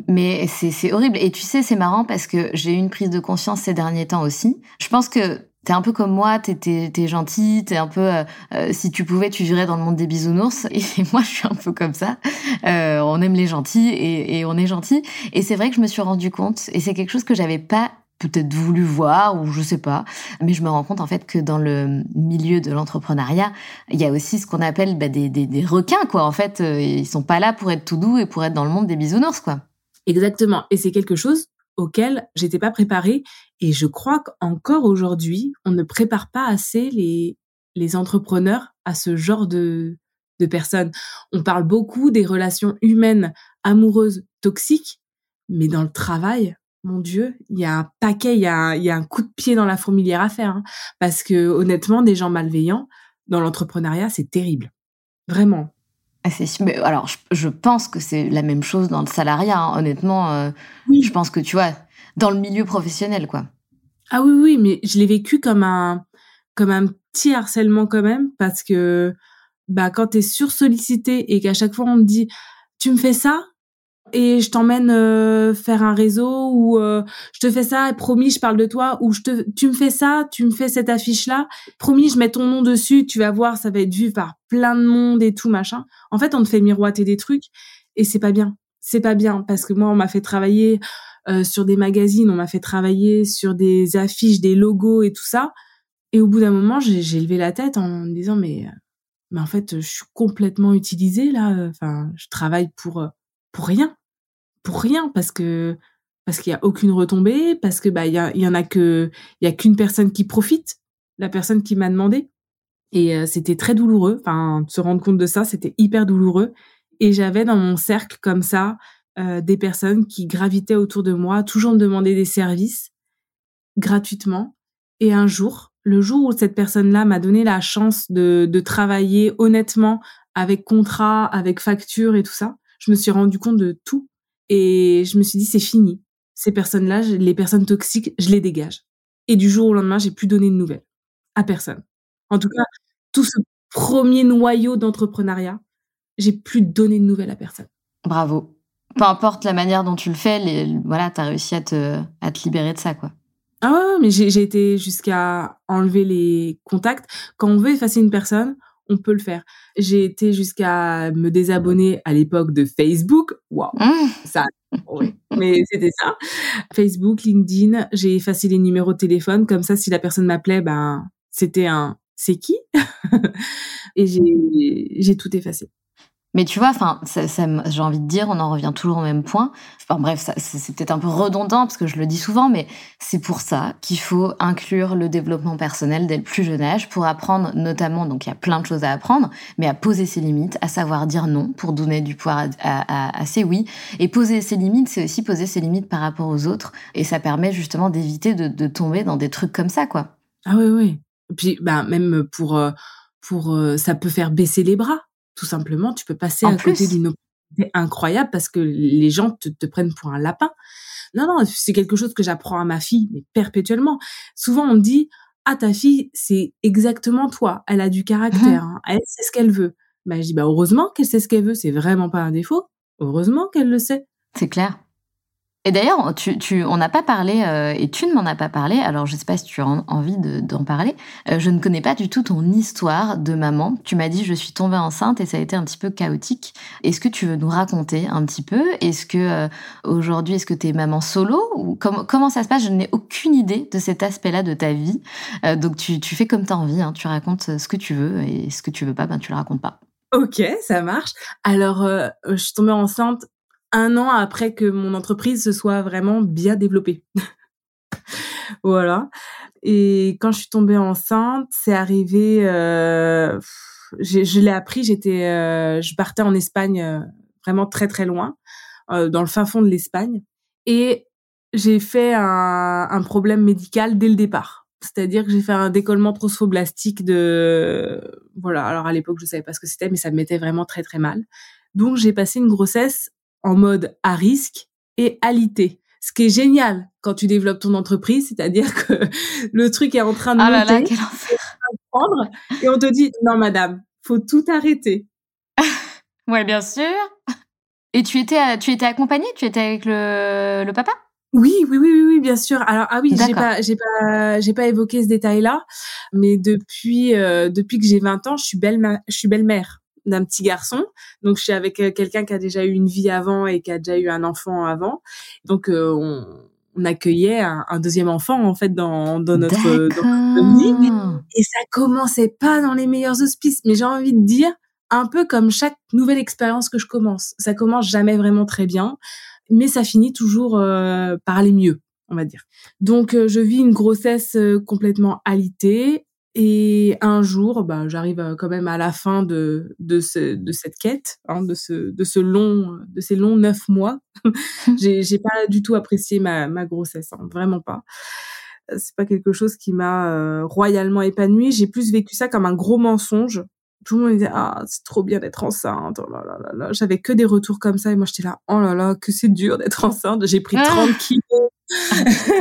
Mais c'est, horrible. Et tu sais, c'est marrant parce que j'ai eu une prise de conscience ces derniers temps aussi. Je pense que t'es un peu comme moi, t'es, t'es gentil, t'es un peu, euh, euh, si tu pouvais, tu vivrais dans le monde des bisounours. Et moi, je suis un peu comme ça. Euh, on aime les gentils et, et on est gentil. Et c'est vrai que je me suis rendu compte, et c'est quelque chose que j'avais pas peut-être voulu voir ou je sais pas. Mais je me rends compte en fait que dans le milieu de l'entrepreneuriat, il y a aussi ce qu'on appelle bah, des, des, requins quoi. En fait, euh, ils sont pas là pour être tout doux et pour être dans le monde des bisounours quoi. Exactement. Et c'est quelque chose auquel j'étais pas préparée et je crois qu'encore aujourd'hui, on ne prépare pas assez les les entrepreneurs à ce genre de de personnes. On parle beaucoup des relations humaines amoureuses toxiques, mais dans le travail, mon Dieu, il y a un paquet, il y a un, il y a un coup de pied dans la fourmilière à faire. Hein. parce que honnêtement, des gens malveillants dans l'entrepreneuriat, c'est terrible. Vraiment. Ah, mais alors, je, pense que c'est la même chose dans le salariat. Hein. Honnêtement, euh, oui. je pense que tu vois, dans le milieu professionnel, quoi. Ah oui, oui, mais je l'ai vécu comme un, comme un petit harcèlement quand même, parce que bah quand t'es sursollicité et qu'à chaque fois on te dit tu me fais ça, et je t'emmène euh, faire un réseau ou euh, je te fais ça et promis je parle de toi ou je te tu me fais ça tu me fais cette affiche là promis je mets ton nom dessus tu vas voir ça va être vu par plein de monde et tout machin. En fait on te fait miroiter des trucs et c'est pas bien. C'est pas bien parce que moi on m'a fait travailler euh, sur des magazines on m'a fait travailler sur des affiches des logos et tout ça. Et au bout d'un moment j'ai levé la tête en me disant mais mais en fait je suis complètement utilisée là enfin je travaille pour pour rien pour rien parce que parce qu'il y a aucune retombée parce que bah il y, en a que il y a qu'une personne qui profite la personne qui m'a demandé. Et euh, c'était très douloureux. Enfin se rendre compte de ça c'était hyper douloureux. Et j'avais dans mon cercle comme ça euh, des personnes qui gravitaient autour de moi toujours me demandaient des services gratuitement. Et un jour le jour où cette personne-là m'a donné la chance de, de travailler honnêtement avec contrat avec facture et tout ça je me suis rendu compte de tout et je me suis dit, c'est fini. Ces personnes-là, les personnes toxiques, je les dégage. Et du jour au lendemain, j'ai plus donné de nouvelles à personne. En tout cas, tout ce premier noyau d'entrepreneuriat, j'ai plus donné de nouvelles à personne. Bravo. Peu importe la manière dont tu le fais, les, voilà, t'as réussi à te, à te libérer de ça, quoi. Ah ouais, mais j'ai été jusqu'à enlever les contacts. Quand on veut effacer une personne, on peut le faire. J'ai été jusqu'à me désabonner à l'époque de Facebook. Waouh, mmh. ça, oui, mais c'était ça. Facebook, LinkedIn, j'ai effacé les numéros de téléphone comme ça, si la personne m'appelait, ben c'était un c'est qui? Et j'ai tout effacé. Mais tu vois, enfin, ça, j'ai envie de dire, on en revient toujours au même point. Enfin bref, c'est peut-être un peu redondant parce que je le dis souvent, mais c'est pour ça qu'il faut inclure le développement personnel dès le plus jeune âge pour apprendre, notamment, donc il y a plein de choses à apprendre, mais à poser ses limites, à savoir dire non pour donner du pouvoir à, ses oui. Et poser ses limites, c'est aussi poser ses limites par rapport aux autres, et ça permet justement d'éviter de, de, tomber dans des trucs comme ça, quoi. Ah oui, oui. Et puis, bah, même pour, euh, pour, euh, ça peut faire baisser les bras tout simplement, tu peux passer à côté d'une opportunité incroyable parce que les gens te, te prennent pour un lapin. Non, non, c'est quelque chose que j'apprends à ma fille, mais perpétuellement. Souvent, on me dit, ah, ta fille, c'est exactement toi. Elle a du caractère. Mmh. Hein. Elle sait ce qu'elle veut. Bah, je dis, bah, heureusement qu'elle sait ce qu'elle veut. C'est vraiment pas un défaut. Heureusement qu'elle le sait. C'est clair. Et d'ailleurs, tu, tu, on n'a pas parlé, euh, et tu ne m'en as pas parlé, alors je ne sais pas si tu as envie d'en parler. Euh, je ne connais pas du tout ton histoire de maman. Tu m'as dit, je suis tombée enceinte et ça a été un petit peu chaotique. Est-ce que tu veux nous raconter un petit peu? Est-ce que euh, aujourd'hui, est-ce que tu es maman solo ou Comment ça se passe? Je n'ai aucune idée de cet aspect-là de ta vie. donc tu, tu, fais comme tu as envie, hein. tu racontes ce que tu veux et ce que tu veux pas, ben, tu le racontes pas. Ok, ça marche. Alors, je suis tombée enceinte un an après que mon entreprise se soit vraiment bien développée. voilà. Et quand je suis tombée enceinte, c'est arrivé. Euh, je l'ai appris. J'étais, euh, je partais en Espagne, euh, vraiment très très loin, euh, dans le fin fond de l'Espagne, et j'ai fait un, un, problème médical dès le départ. C'est-à-dire que j'ai fait un décollement trophoblastique de, voilà. Alors à l'époque, je savais pas ce que c'était, mais ça me mettait vraiment très très mal. Donc j'ai passé une grossesse en mode à risque et alité. Ce qui est génial quand tu développes ton entreprise, c'est-à-dire que le truc est en train de ah monter, là là, quel enfer. prendre, et on te dit non madame, faut tout arrêter. ouais, bien sûr. Et tu étais, tu étais accompagnée, tu étais avec le, le papa? Oui, oui, oui, oui, oui, bien sûr. Alors ah oui, j'ai pas, j'ai pas, j'ai pas évoqué ce détail-là, mais depuis, euh, depuis que j'ai 20 ans, je suis belle, je suis belle-mère d'un petit garçon. Donc je suis avec euh, quelqu'un qui a déjà eu une vie avant et qui a déjà eu un enfant avant. Donc euh, on, on, accueillait un, un, deuxième enfant en fait dans, dans notre vie. Et ça commençait pas dans les meilleurs auspices. Mais j'ai envie de dire un peu comme chaque nouvelle expérience que je commence. Ça commence jamais vraiment très bien, mais ça finit toujours euh, par aller mieux on va dire. Donc je vis une grossesse complètement alitée et un jour, bah, j'arrive euh, quand même à la fin de de, ce, de cette quête, hein, de ce de ce long de ces longs neuf mois. j'ai j'ai pas du tout apprécié ma ma grossesse, hein, vraiment pas. Euh, c'est pas quelque chose qui m'a euh, royalement épanouie. J'ai plus vécu ça comme un gros mensonge. Tout le monde disait ah c'est trop bien d'être enceinte. Oh là là là là. J'avais que des retours comme ça et moi j'étais là oh là là que c'est dur d'être enceinte. J'ai pris 30 ah kilos.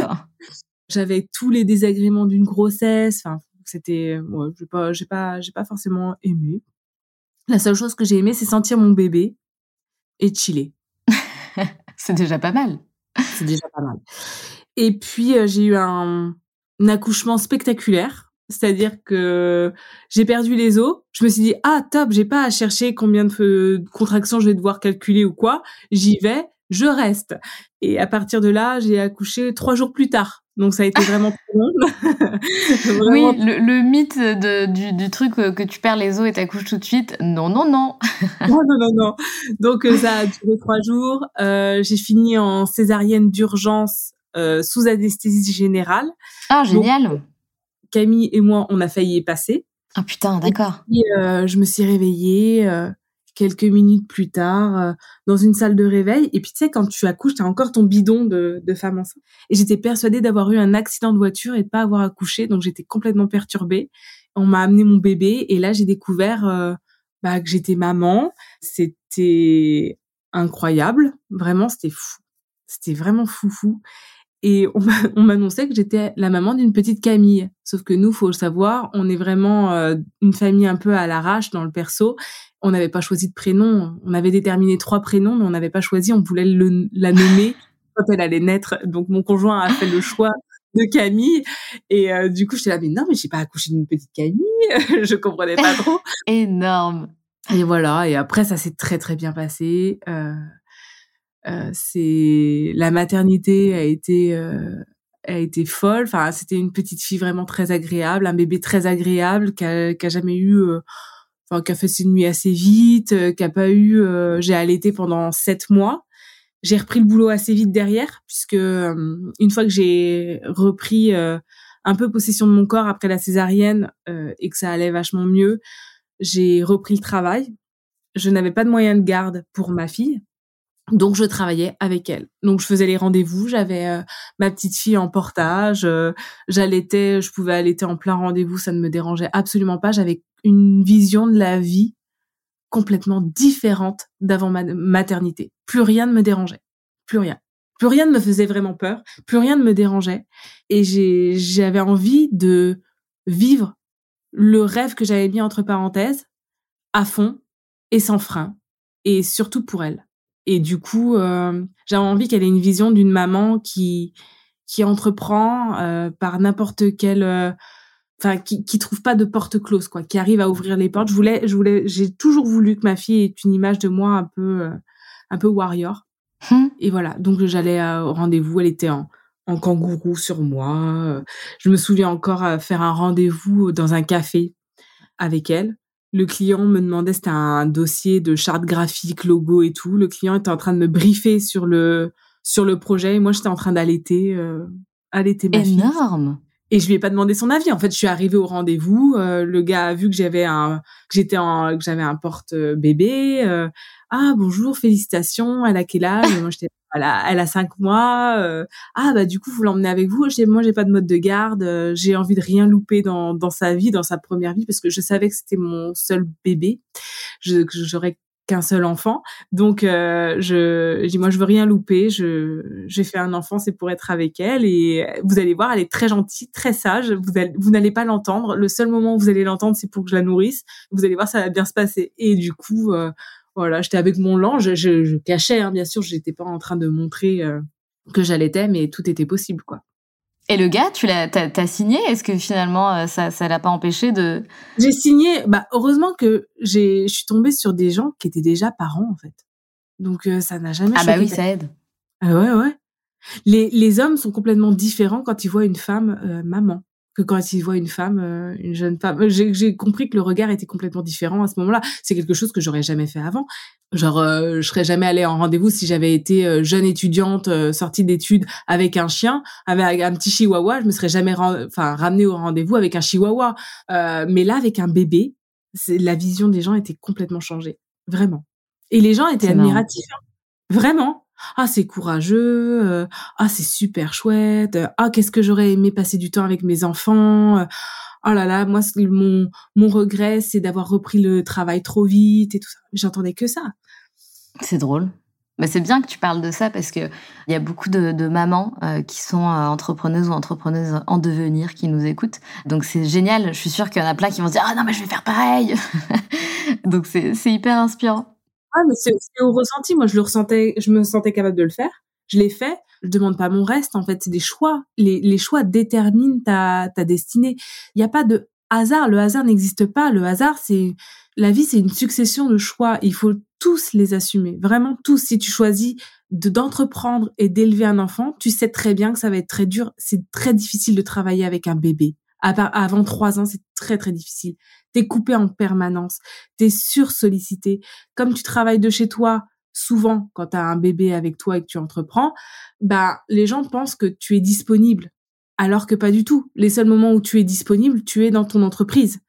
Ah, J'avais tous les désagréments d'une grossesse. Enfin c'était, ouais, j'ai pas, j'ai pas, j'ai pas forcément aimé. La seule chose que j'ai aimé, c'est sentir mon bébé et chiller. c'est déjà pas mal. C'est déjà pas mal. Et puis euh, j'ai eu un, un, accouchement spectaculaire, c'est-à-dire que j'ai perdu les os. Je me suis dit ah top, j'ai pas à chercher combien de contractions je vais devoir calculer ou quoi. J'y vais, je reste. Et à partir de là, j'ai accouché trois jours plus tard. Donc ça a été vraiment trop long. Oui, le, mythe de, du, du, truc euh, que tu perds les os et t'accouches tout de suite, non, non, non. non, non, non, non. Donc euh, ça a duré trois jours. Euh, j'ai fini en césarienne d'urgence euh, sous anesthésie générale. Ah, génial. Camille et moi, on a failli y passer. Ah putain, d'accord. Et euh, je me suis réveillée quelques minutes plus tard euh, dans une salle de réveil. Et puis tu sais, quand tu accouches, tu as encore ton bidon de, de femme enceinte. Et j'étais persuadée d'avoir eu un accident de voiture et de pas avoir accouché, donc j'étais complètement perturbée. On m'a amené mon bébé et là j'ai découvert euh, bah, que j'étais maman. C'était incroyable, vraiment c'était fou. C'était vraiment fou fou. Et on m'annonçait que j'étais la maman d'une petite Camille. Sauf que nous, faut le savoir, on est vraiment euh, une famille un peu à l'arrache dans le perso on n'avait pas choisi de prénom. On avait déterminé trois prénoms, mais on n'avait pas choisi. On voulait le, la nommer quand elle allait naître. Donc mon conjoint a fait le choix de Camille. Et euh, du coup, j'étais là, mais non, mais j'ai pas accouché d'une petite Camille. je comprenais pas trop. Énorme. Et voilà. Et après, ça s'est très très bien passé. Euh, euh, c'est la maternité a été euh, a été folle. Enfin, c'était une petite fille vraiment très agréable, un bébé très agréable qui a, a jamais eu euh, qui a fait ses nuits assez vite, euh, qui a pas eu, euh, j'ai allaité pendant sept mois. J'ai repris le boulot assez vite derrière, puisque euh, une fois que j'ai repris un peu possession de mon corps après la césarienne et que ça allait vachement mieux, j'ai repris le travail. Je n'avais pas de moyens de garde pour ma fille, donc je travaillais avec elle. Donc je faisais les rendez-vous, j'avais ma petite fille en portage, j'allaitais, je pouvais allaiter en plein rendez-vous, ça ne me dérangeait absolument pas. J'avais une vision de la vie complètement différente d'avant ma maternité. Plus rien ne me dérangeait. Plus rien. Plus rien ne me faisait vraiment peur. Plus rien ne me dérangeait. Et j'avais envie de vivre le rêve que j'avais mis entre parenthèses à fond et sans frein. Et surtout pour elle. Et du coup, euh, j'avais envie qu'elle ait une vision d'une maman qui qui entreprend euh, par n'importe quel euh, enfin qui qui trouve pas de porte close quoi, qui arrive à ouvrir les portes. Je voulais je voulais j'ai toujours voulu que ma fille ait une image de moi un peu un peu warrior. Hmm. Et voilà, donc j'allais au rendez-vous, elle était en en kangourou sur moi. Je me souviens encore faire un rendez-vous dans un café avec elle le client me demandait, c'était un dossier de charte graphique, logo et tout. Le client était en train de me briefer sur le sur le projet et moi j'étais en train d'allaiter euh, allaiter ma fille. Énorme. Et je lui ai pas demandé son avis. En fait, je suis arrivée au rendez-vous. Euh, le gars a vu que j'avais un que j'étais en que j'avais un porte bébé. Euh, ah bonjour, félicitations. Elle a quel âge? Moi j'étais a, elle a cinq mois. Euh, ah bah du coup vous l'emmenez avec vous. Moi j'ai pas de mode de garde. Euh, j'ai envie de rien louper dans dans sa vie, dans sa première vie, parce que je savais que c'était mon seul bébé. Je j'aurais qu'un seul enfant. Donc euh, je, je dis moi je veux rien louper. Je j'ai fait un enfant, c'est pour être avec elle et vous allez voir, elle est très gentille, très sage. Vous allez, vous n'allez pas l'entendre. Le seul moment où vous allez l'entendre, c'est pour que je la nourrisse. Vous allez voir, ça va bien se passer. Et du coup, euh, voilà, j'étais avec mon linge, je, je cachais, hein, bien sûr, je n'étais pas en train de montrer euh, que j'allaitais, mais tout était possible, quoi. Et le gars, tu l'as, t'as, signé? Est-ce que finalement euh, ça, ça l'a pas empêché de J'ai signé. Bah heureusement que j'ai, je suis tombée sur des gens qui étaient déjà parents en fait. Donc euh, ça n'a jamais. Ah bah oui, ça aide. Ah ouais ouais. Les les hommes sont complètement différents quand ils voient une femme maman que quand il voit une femme, euh, une jeune femme, j'ai compris que le regard était complètement différent à ce moment-là. C'est quelque chose que j'aurais jamais fait avant. Genre, euh, je serais jamais allée en rendez-vous si j'avais été euh, jeune étudiante sortie d'études avec un chien, avec un petit chihuahua. Je me serais jamais, enfin, ramenée au rendez-vous avec un chihuahua. mais là, avec un bébé, la vision des gens était complètement changée, vraiment. Et les gens étaient admiratifs, hein. vraiment ah c'est courageux, euh, ah c'est super chouette, ah qu'est-ce que j'aurais aimé passer du temps avec mes enfants. Euh, oh là là, moi mon mon regret c'est d'avoir repris le travail trop vite et tout ça. J'entendais que ça. C'est drôle. Mais c'est bien que tu parles de ça parce que il y a beaucoup de, de mamans euh, qui sont entrepreneuses ou entrepreneuses en devenir qui nous écoutent. Donc c'est génial. Je suis sûre qu'il y en a plein qui vont se dire ah non mais je vais faire pareil. Donc c'est hyper inspirant. Ah, mais c'est au ressenti. Moi, je le ressentais, je me sentais capable de le faire. Je l'ai fait. Je demande pas mon reste. En fait, c'est des choix. Les, les choix déterminent ta, ta destinée. Il n'y a pas de hasard. Le hasard n'existe pas. Le hasard, c'est la vie, c'est une succession de choix. Il faut tous les assumer. Vraiment tous. Si tu choisis de d'entreprendre et d'élever un enfant, tu sais très bien que ça va être très dur. C'est très difficile de travailler avec un bébé. Avant trois ans, c'est très très difficile t'es coupé en permanence, t'es sursollicité. Comme tu travailles de chez toi, souvent quand tu as un bébé avec toi et que tu entreprends, bah les gens pensent que tu es disponible alors que pas du tout. Les seuls moments où tu es disponible, tu es dans ton entreprise.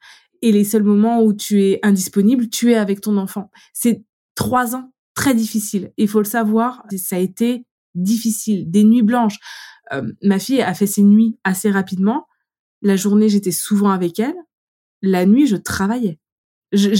Et les seuls moments où tu es indisponible, tu es avec ton enfant. C'est trois ans très difficiles. Il faut le savoir, ça a été difficile. Des nuits blanches. Euh, ma fille a fait ses nuits assez rapidement. La journée, j'étais souvent avec elle la nuit, je travaillais.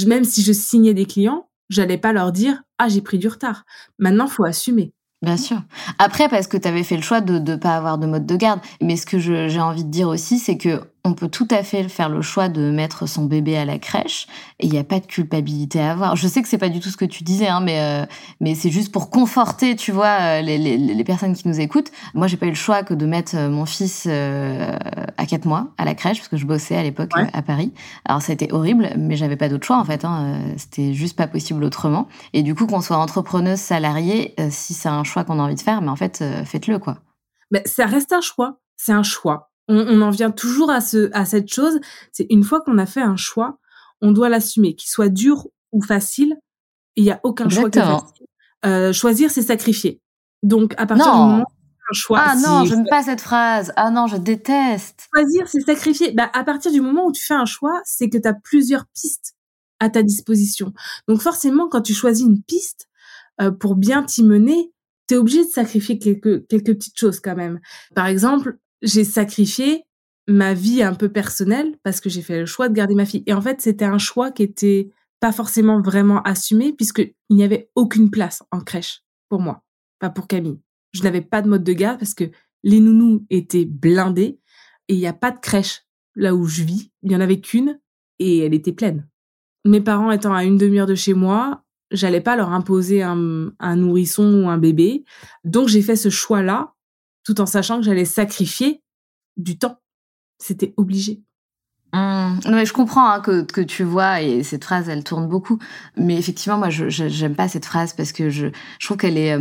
Même si je signais des clients, j'allais pas leur dire ah j'ai pris du retard. Maintenant, faut assumer. Bien sûr. Après, parce que tu avais fait le choix de ne pas avoir de mode de garde. Mais ce que j'ai envie de dire aussi, c'est que on peut tout à fait faire le choix de mettre son bébé à la crèche et il n'y a pas de culpabilité à avoir. Je sais que c'est pas du tout ce que tu disais, hein, mais euh, mais c'est juste pour conforter, tu vois, euh, les, les, les, personnes qui nous écoutent. Moi, j'ai pas eu le choix que de mettre euh, mon fils à quatre mois à la crèche parce que je bossais à l'époque à Paris. Alors ça a été horrible, mais j'avais pas d'autre choix en fait. Hein, C'était juste pas possible autrement. Et du coup, qu'on soit entrepreneuse, salariée, si c'est un choix qu'on a envie de faire, mais en fait, faites-le quoi. Mais ça reste un choix. C'est un choix on, en vient toujours à, ce, à cette chose. C'est une fois qu'on a fait un choix, on doit l'assumer, qu'il soit dur ou facile. Il n'y a aucun choix qui est facile. Euh, choisir, c'est sacrifier. Donc, à partir du moment un choix. Ah non, je n'aime pas cette phrase. Ah non, je déteste. Choisir, c'est sacrifier. Bah, à partir du moment où tu fais un choix, c'est que tu as plusieurs pistes à ta disposition. Donc forcément, quand tu choisis une piste, euh, pour bien t'y mener, tu es obligé de sacrifier quelques, quelques petites choses quand même. Par exemple, j'ai sacrifié ma vie un peu personnelle parce que j'ai fait le choix de garder ma fille. Et en fait, c'était un choix qui était pas forcément vraiment assumé puisque il n'y avait aucune place en crèche pour moi, pas pour Camille. Je n'avais pas de mode de garde parce que les nounous étaient blindés et il n'y a pas de crèche là où je vis. Il y en avait qu'une et elle était pleine. Mes parents étant à une demi-heure de chez moi, j'allais pas leur imposer un, un nourrisson ou un bébé. Donc j'ai fait ce choix-là, tout en sachant que j'allais sacrifier du temps. C'était obligé. Mmh. mais je comprends hein, que, que tu vois, et cette phrase, elle tourne beaucoup. Mais effectivement, moi, je j'aime pas cette phrase parce que je, je trouve qu'elle est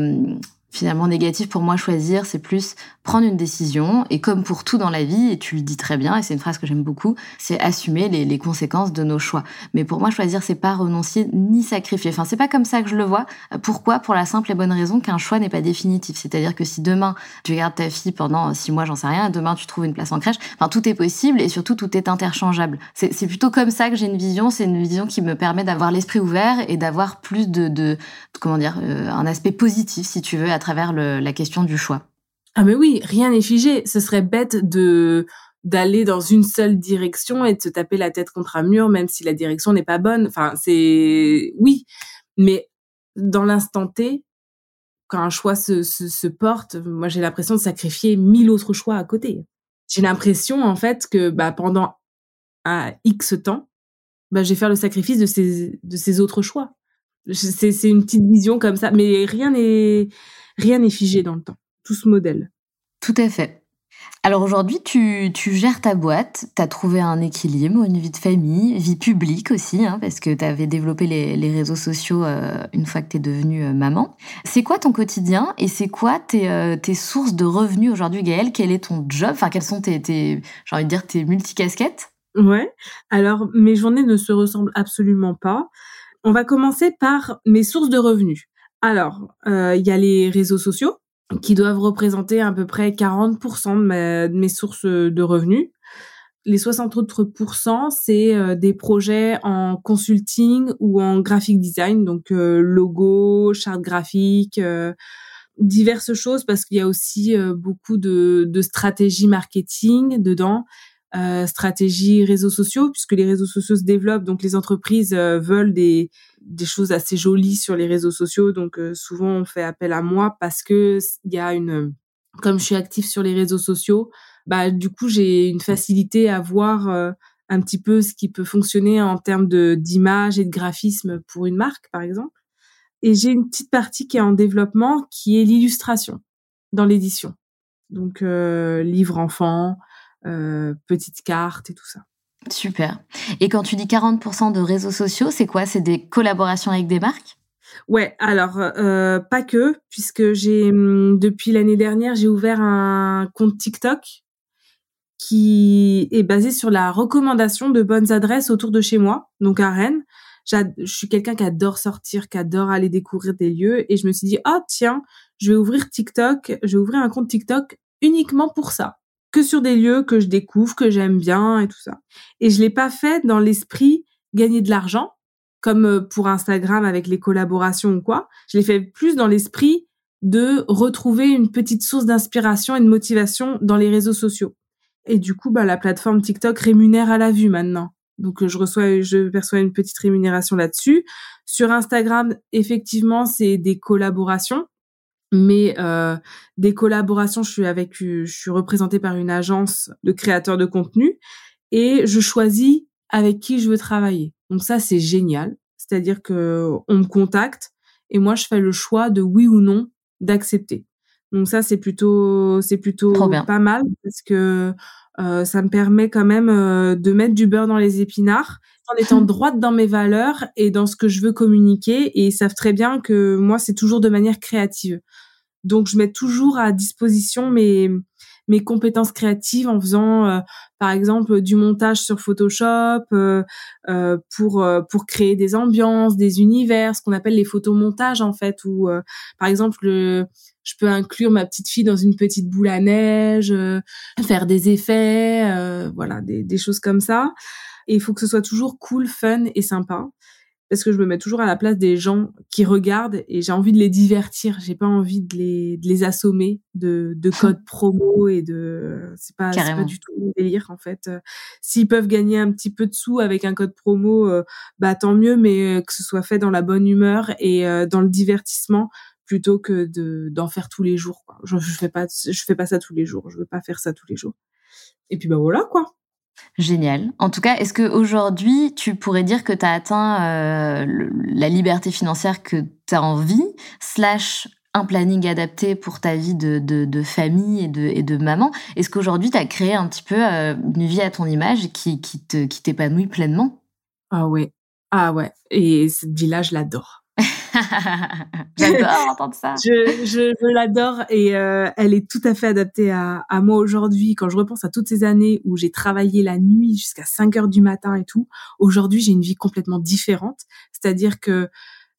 finalement négative pour moi. Choisir, c'est plus prendre une décision et comme pour tout dans la vie, et tu le dis très bien, et c'est une phrase que j'aime beaucoup, c'est assumer les, conséquences de nos choix. Mais pour moi, choisir, c'est pas renoncier ni sacrifier. Enfin, c'est pas comme ça que je le vois. Pourquoi? Pour la simple et bonne raison qu'un choix n'est pas définitif. C'est-à-dire que si demain tu gardes ta fille pendant six mois, j'en sais rien, demain tu trouves une place en crèche, enfin tout est possible et surtout tout est interchangeable. C'est plutôt comme ça que j'ai une vision. C'est une vision qui me permet d'avoir l'esprit ouvert et d'avoir plus de, de, comment dire, euh, un aspect positif, si tu veux, travers la question du choix. Ah mais oui, rien n'est figé. Ce serait bête de d'aller dans une seule direction et de se taper la tête contre un mur, même si la direction n'est pas bonne. Enfin, c'est oui, mais dans l'instant T, quand un choix se, se, se porte, moi j'ai l'impression de sacrifier mille autres choix à côté. J'ai l'impression en fait que bah, pendant un X temps, bah, je vais faire le sacrifice de ces de ces autres choix. C'est c'est une petite vision comme ça, mais rien n'est rien n'est figé dans le temps tout ce modèle. Tout à fait. Alors aujourd'hui, tu, tu, gères ta boîte, tu as trouvé un équilibre, une vie de famille, vie publique aussi, hein, parce que tu avais développé les, les réseaux sociaux euh, une fois que tu es devenue euh, maman. C'est quoi ton quotidien et c'est quoi tes, euh, tes, sources de revenus aujourd'hui, Gaëlle? Quel est ton job? Enfin, quelles sont tes, tes j'ai envie de dire, tes multicasquettes? Ouais, alors mes journées ne se ressemblent absolument pas. On va commencer par mes sources de revenus. Alors, il y a les réseaux sociaux qui doivent représenter à peu près 40% de, mes sources de revenus. Les 60 autres pourcents, c'est euh, des projets en consulting ou en graphic design, donc euh, logo, charte graphique, euh, diverses choses parce qu'il y a aussi beaucoup de, de stratégie marketing dedans, euh, stratégie réseaux sociaux puisque les réseaux sociaux se développent, donc les entreprises veulent des des choses assez jolies sur les réseaux sociaux. Donc euh, souvent on fait appel à moi parce que il y a une comme je suis active sur les réseaux sociaux, bah du coup j'ai une facilité à voir euh, un petit peu ce qui peut fonctionner en termes de d'image et de graphisme pour une marque par exemple. Et j'ai une petite partie qui est en développement qui est l'illustration dans l'édition. Donc euh, livre enfant, euh, petites cartes et tout ça. Super. Et quand tu dis 40% de réseaux sociaux, c'est quoi? C'est des collaborations avec des marques? Ouais, alors euh, pas que, puisque j'ai hum, depuis l'année dernière j'ai ouvert un compte TikTok qui est basé sur la recommandation de bonnes adresses autour de chez moi, donc à Rennes. Je suis quelqu'un qui adore sortir, qui adore aller découvrir des lieux, et je me suis dit oh tiens, je vais ouvrir TikTok, je vais ouvrir un compte TikTok uniquement pour ça que sur des lieux que je découvre, que j'aime bien et tout ça. Et je l'ai pas fait dans l'esprit gagner de l'argent, comme euh, pour Instagram avec les collaborations ou quoi. Je l'ai fait plus dans l'esprit de retrouver une petite source d'inspiration et de motivation dans les réseaux sociaux. Et du coup, bah, la plateforme TikTok rémunère à la vue maintenant. Donc, je reçois, je perçois une petite rémunération là-dessus. Sur Instagram, effectivement, c'est des collaborations mais euh, des collaborations, je suis avec, je suis représentée par une agence de créateurs de contenu et je choisis avec qui je veux travailler. Donc ça, c'est génial. C'est-à-dire que on me contacte et moi, je fais le choix de oui ou non d'accepter. Donc ça, c'est plutôt, c'est plutôt pas mal parce que euh, ça me permet quand même euh, de mettre du beurre dans les épinards en étant droite dans mes valeurs et dans ce que je veux communiquer et ils savent très bien que moi c'est toujours de manière créative. Donc je mets toujours à disposition mes mes compétences créatives en faisant euh, par exemple du montage sur Photoshop euh, euh, pour pour créer des ambiances, des univers, ce qu'on appelle les photomontages en fait où par exemple je peux inclure ma petite fille dans une petite boule à neige, faire des effets, voilà, des, des choses comme ça. Et il faut que ce soit toujours cool, fun et sympa. Parce que je me mets toujours à la place des gens qui regardent et j'ai envie de les divertir. J'ai pas envie de les, de les assommer de, de codes promo et de, c'est pas, pas du tout mon délire, en fait. S'ils peuvent gagner un petit peu de sous avec un code promo, euh, bah, tant mieux, mais euh, que ce soit fait dans la bonne humeur et euh, dans le divertissement plutôt que de, d'en faire tous les jours, quoi. Je, je fais pas, je fais pas ça tous les jours. Je veux pas faire ça tous les jours. Et puis, bah, voilà, quoi. Génial. En tout cas, est-ce qu'aujourd'hui, tu pourrais dire que tu as atteint euh, la liberté financière que tu as envie, slash un planning adapté pour ta vie de, de, famille et de, et de maman? Est-ce qu'aujourd'hui, tu as créé un petit peu euh, une vie à ton image qui, qui t'épanouit pleinement? Ah ouais. Ah ouais. Et cette vie-là, je l'adore. J'adore entendre ça. Je, je, l'adore et euh, elle est tout à fait adaptée à, à moi aujourd'hui. Quand je repense à toutes ces années où j'ai travaillé la nuit jusqu'à 5 heures du matin et tout, aujourd'hui j'ai une vie complètement différente. C'est-à-dire que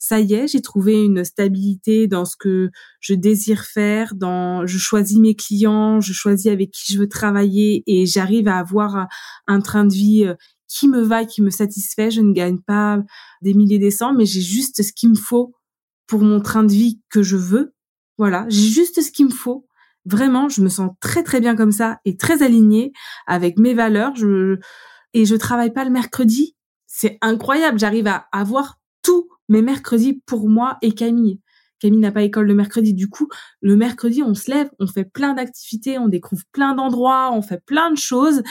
ça y est, j'ai trouvé une stabilité dans ce que je désire faire, dans je choisis mes clients, je choisis avec qui je veux travailler et j'arrive à avoir un train de vie euh, qui me va, qui me satisfait. Je ne gagne pas des milliers des cents, mais j'ai juste ce qu'il me faut pour mon train de vie que je veux. Voilà, j'ai juste ce qu'il me faut. Vraiment, je me sens très très bien comme ça et très alignée avec mes valeurs. Je et je travaille pas le mercredi. C'est incroyable. J'arrive à avoir tous mes mercredis pour moi et Camille. Camille n'a pas école le mercredi. Du coup, le mercredi, on se lève, on fait plein d'activités, on découvre plein d'endroits, on fait plein de choses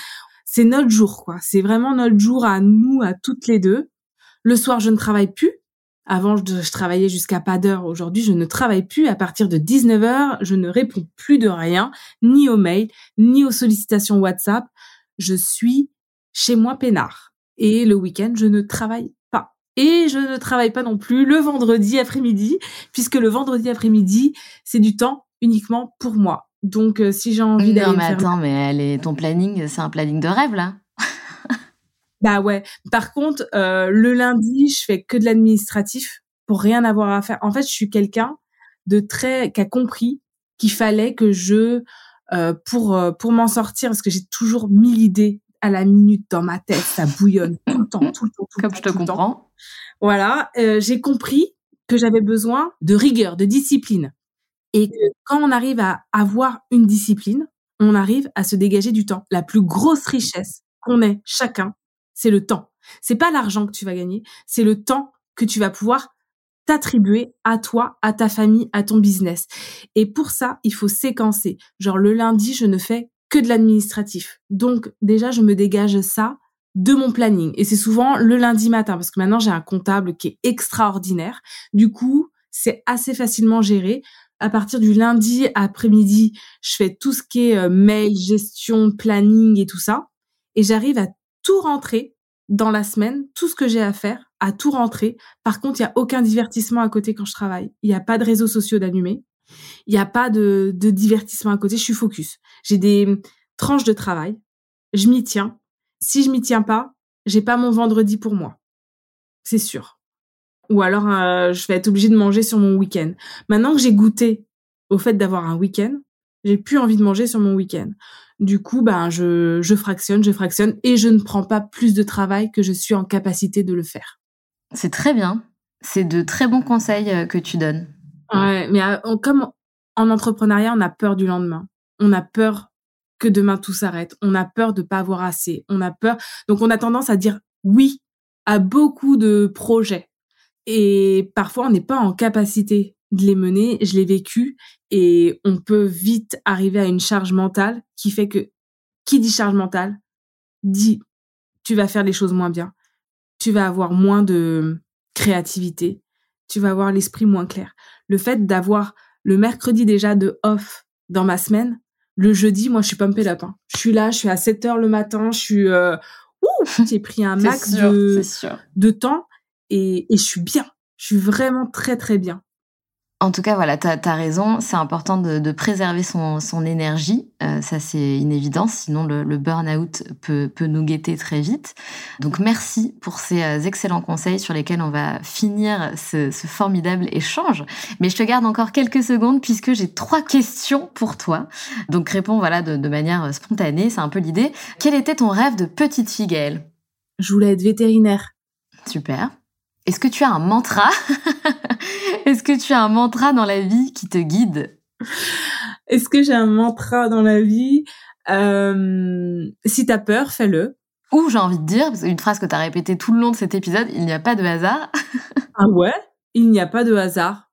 c'est notre jour, quoi. C'est vraiment notre jour à nous, à toutes les deux. Le soir, je ne travaille plus. Avant, je, travaillais jusqu'à pas d'heure. Aujourd'hui, je ne travaille plus. À partir de 19h, je ne réponds plus de rien, ni aux mails, ni aux sollicitations WhatsApp. Je suis chez moi peinard. Et le week-end, je ne travaille pas. Et je ne travaille pas non plus le vendredi après-midi, puisque le vendredi après-midi, c'est du temps uniquement pour moi. Donc, euh, si j'ai envie d'aller. Non, mais attends, mais elle est... ton planning, c'est un planning de rêve, là Bah ouais. Par contre, euh, le lundi, je fais que de l'administratif pour rien avoir à faire. En fait, je suis quelqu'un de très. qui a compris qu'il fallait que je. Euh, pour pour m'en sortir, parce que j'ai toujours mille idées à la minute dans ma tête, ça bouillonne tout le temps, tout le temps, tout le Comme je te comprends. Voilà, j'ai compris que j'avais besoin de rigueur, de discipline. Et que quand on arrive à avoir une discipline, on arrive à se dégager du temps. La plus grosse richesse qu'on ait chacun, c'est le temps. C'est pas l'argent que tu vas gagner, c'est le temps que tu vas pouvoir t'attribuer à toi, à ta famille, à ton business. Et pour ça, il faut séquencer. Genre le lundi, je ne fais que de l'administratif. Donc déjà, je me dégage ça de mon planning. Et c'est souvent le lundi matin, parce que maintenant j'ai un comptable qui est extraordinaire. Du coup, c'est assez facilement géré à partir du lundi après-midi, je fais tout ce qui est euh, mail, gestion, planning et tout ça. Et j'arrive à tout rentrer dans la semaine, tout ce que j'ai à faire, à tout rentrer. Par contre, il n'y a aucun divertissement à côté quand je travaille. Il n'y a pas de réseaux sociaux d'allumer. Il n'y a pas de, de divertissement à côté. Je suis focus. J'ai des tranches de travail. Je m'y tiens. Si je m'y tiens pas, j'ai pas mon vendredi pour moi. C'est sûr ou alors euh, je vais être obligée de manger sur mon week-end. Maintenant que j'ai goûté au fait d'avoir un week-end, j'ai plus envie de manger sur mon week-end. Du coup, ben je, je fractionne, je fractionne et je ne prends pas plus de travail que je suis en capacité de le faire. C'est très bien. C'est de très bons conseils euh, que tu donnes. Ouais, mais euh, comme en entrepreneuriat, on a peur du lendemain. On a peur que demain tout s'arrête. On a peur de pas avoir assez. On a peur. Donc on a tendance à dire oui à beaucoup de projets et parfois, on n'est pas en capacité de les mener. Je l'ai vécu et on peut vite arriver à une charge mentale qui fait que qui dit charge mentale dit tu vas faire les choses moins bien, tu vas avoir moins de créativité, tu vas avoir l'esprit moins clair. Le fait d'avoir le mercredi déjà de off dans ma semaine, le jeudi, moi, je suis pumped up. Hein. Je suis là, je suis à 7 heures le matin, je suis... Euh, ouh, j'ai pris un max de, de temps et, je suis bien. Je suis vraiment très très bien. En tout cas, voilà, tu as, raison, c'est important de, préserver son, énergie, euh, ça c'est une évidence, sinon le, burn-out peut, nous guetter très vite. Donc merci pour ces euh, excellents conseils sur lesquels on va finir ce, formidable échange. Mais je te garde encore quelques secondes puisque j'ai trois questions pour toi. Donc réponds voilà, de, de manière spontanée, c'est un peu l'idée. Quel était ton rêve de petite fille, Gaëlle? Je voulais être vétérinaire. Super. Est-ce que tu as un mantra Est-ce que tu as un mantra dans la vie qui te guide? Est-ce que j'ai un mantra dans la vie? Euh, Si t'as peur, fais-le. Ou j'ai envie de dire, une phrase que tu as répétée tout le long de cet épisode, il n'y a pas de hasard. ah ouais? Il n'y a pas de hasard.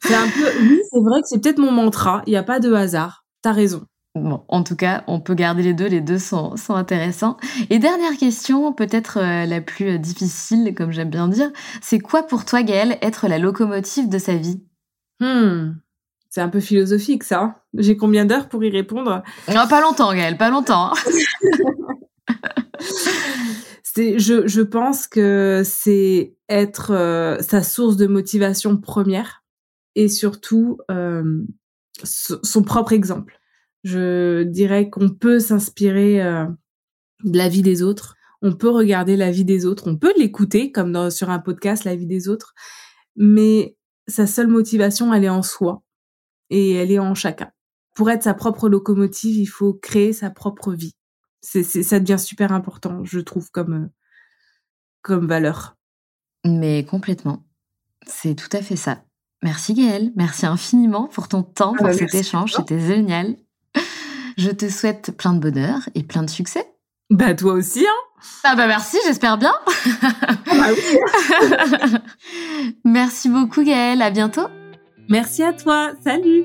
C'est un peu, oui, c'est vrai que c'est peut-être mon mantra. Il n'y a pas de hasard. T'as raison. Bon, en tout cas, on peut garder les deux, les deux sont, sont intéressants. Et dernière question, peut-être euh, la plus euh, difficile, comme j'aime bien dire, c'est quoi pour toi, Gaëlle, être la locomotive de sa vie? Hmm. C'est un peu philosophique, ça. J'ai combien d'heures pour y répondre? Non, Pas longtemps, Gaëlle, pas longtemps. Hein. je, je, pense que c'est être euh, sa source de motivation première et surtout euh, son propre exemple. Je dirais qu'on peut s'inspirer euh, de la vie des autres, on peut regarder la vie des autres, on peut l'écouter comme dans, sur un podcast, la vie des autres, mais sa seule motivation, elle est en soi et elle est en chacun. Pour être sa propre locomotive, il faut créer sa propre vie. C'est, ça devient super important, je trouve, comme, euh, comme valeur. Mais complètement. C'est tout à fait ça. Merci Gaëlle, merci infiniment pour ton temps, ah pour bah, cet échange, c'était génial. Je te souhaite plein de bonheur et plein de succès. Bah toi aussi, hein Ah bah merci, j'espère bien. Ah bah oui. merci beaucoup Gaëlle, à bientôt. Merci à toi, salut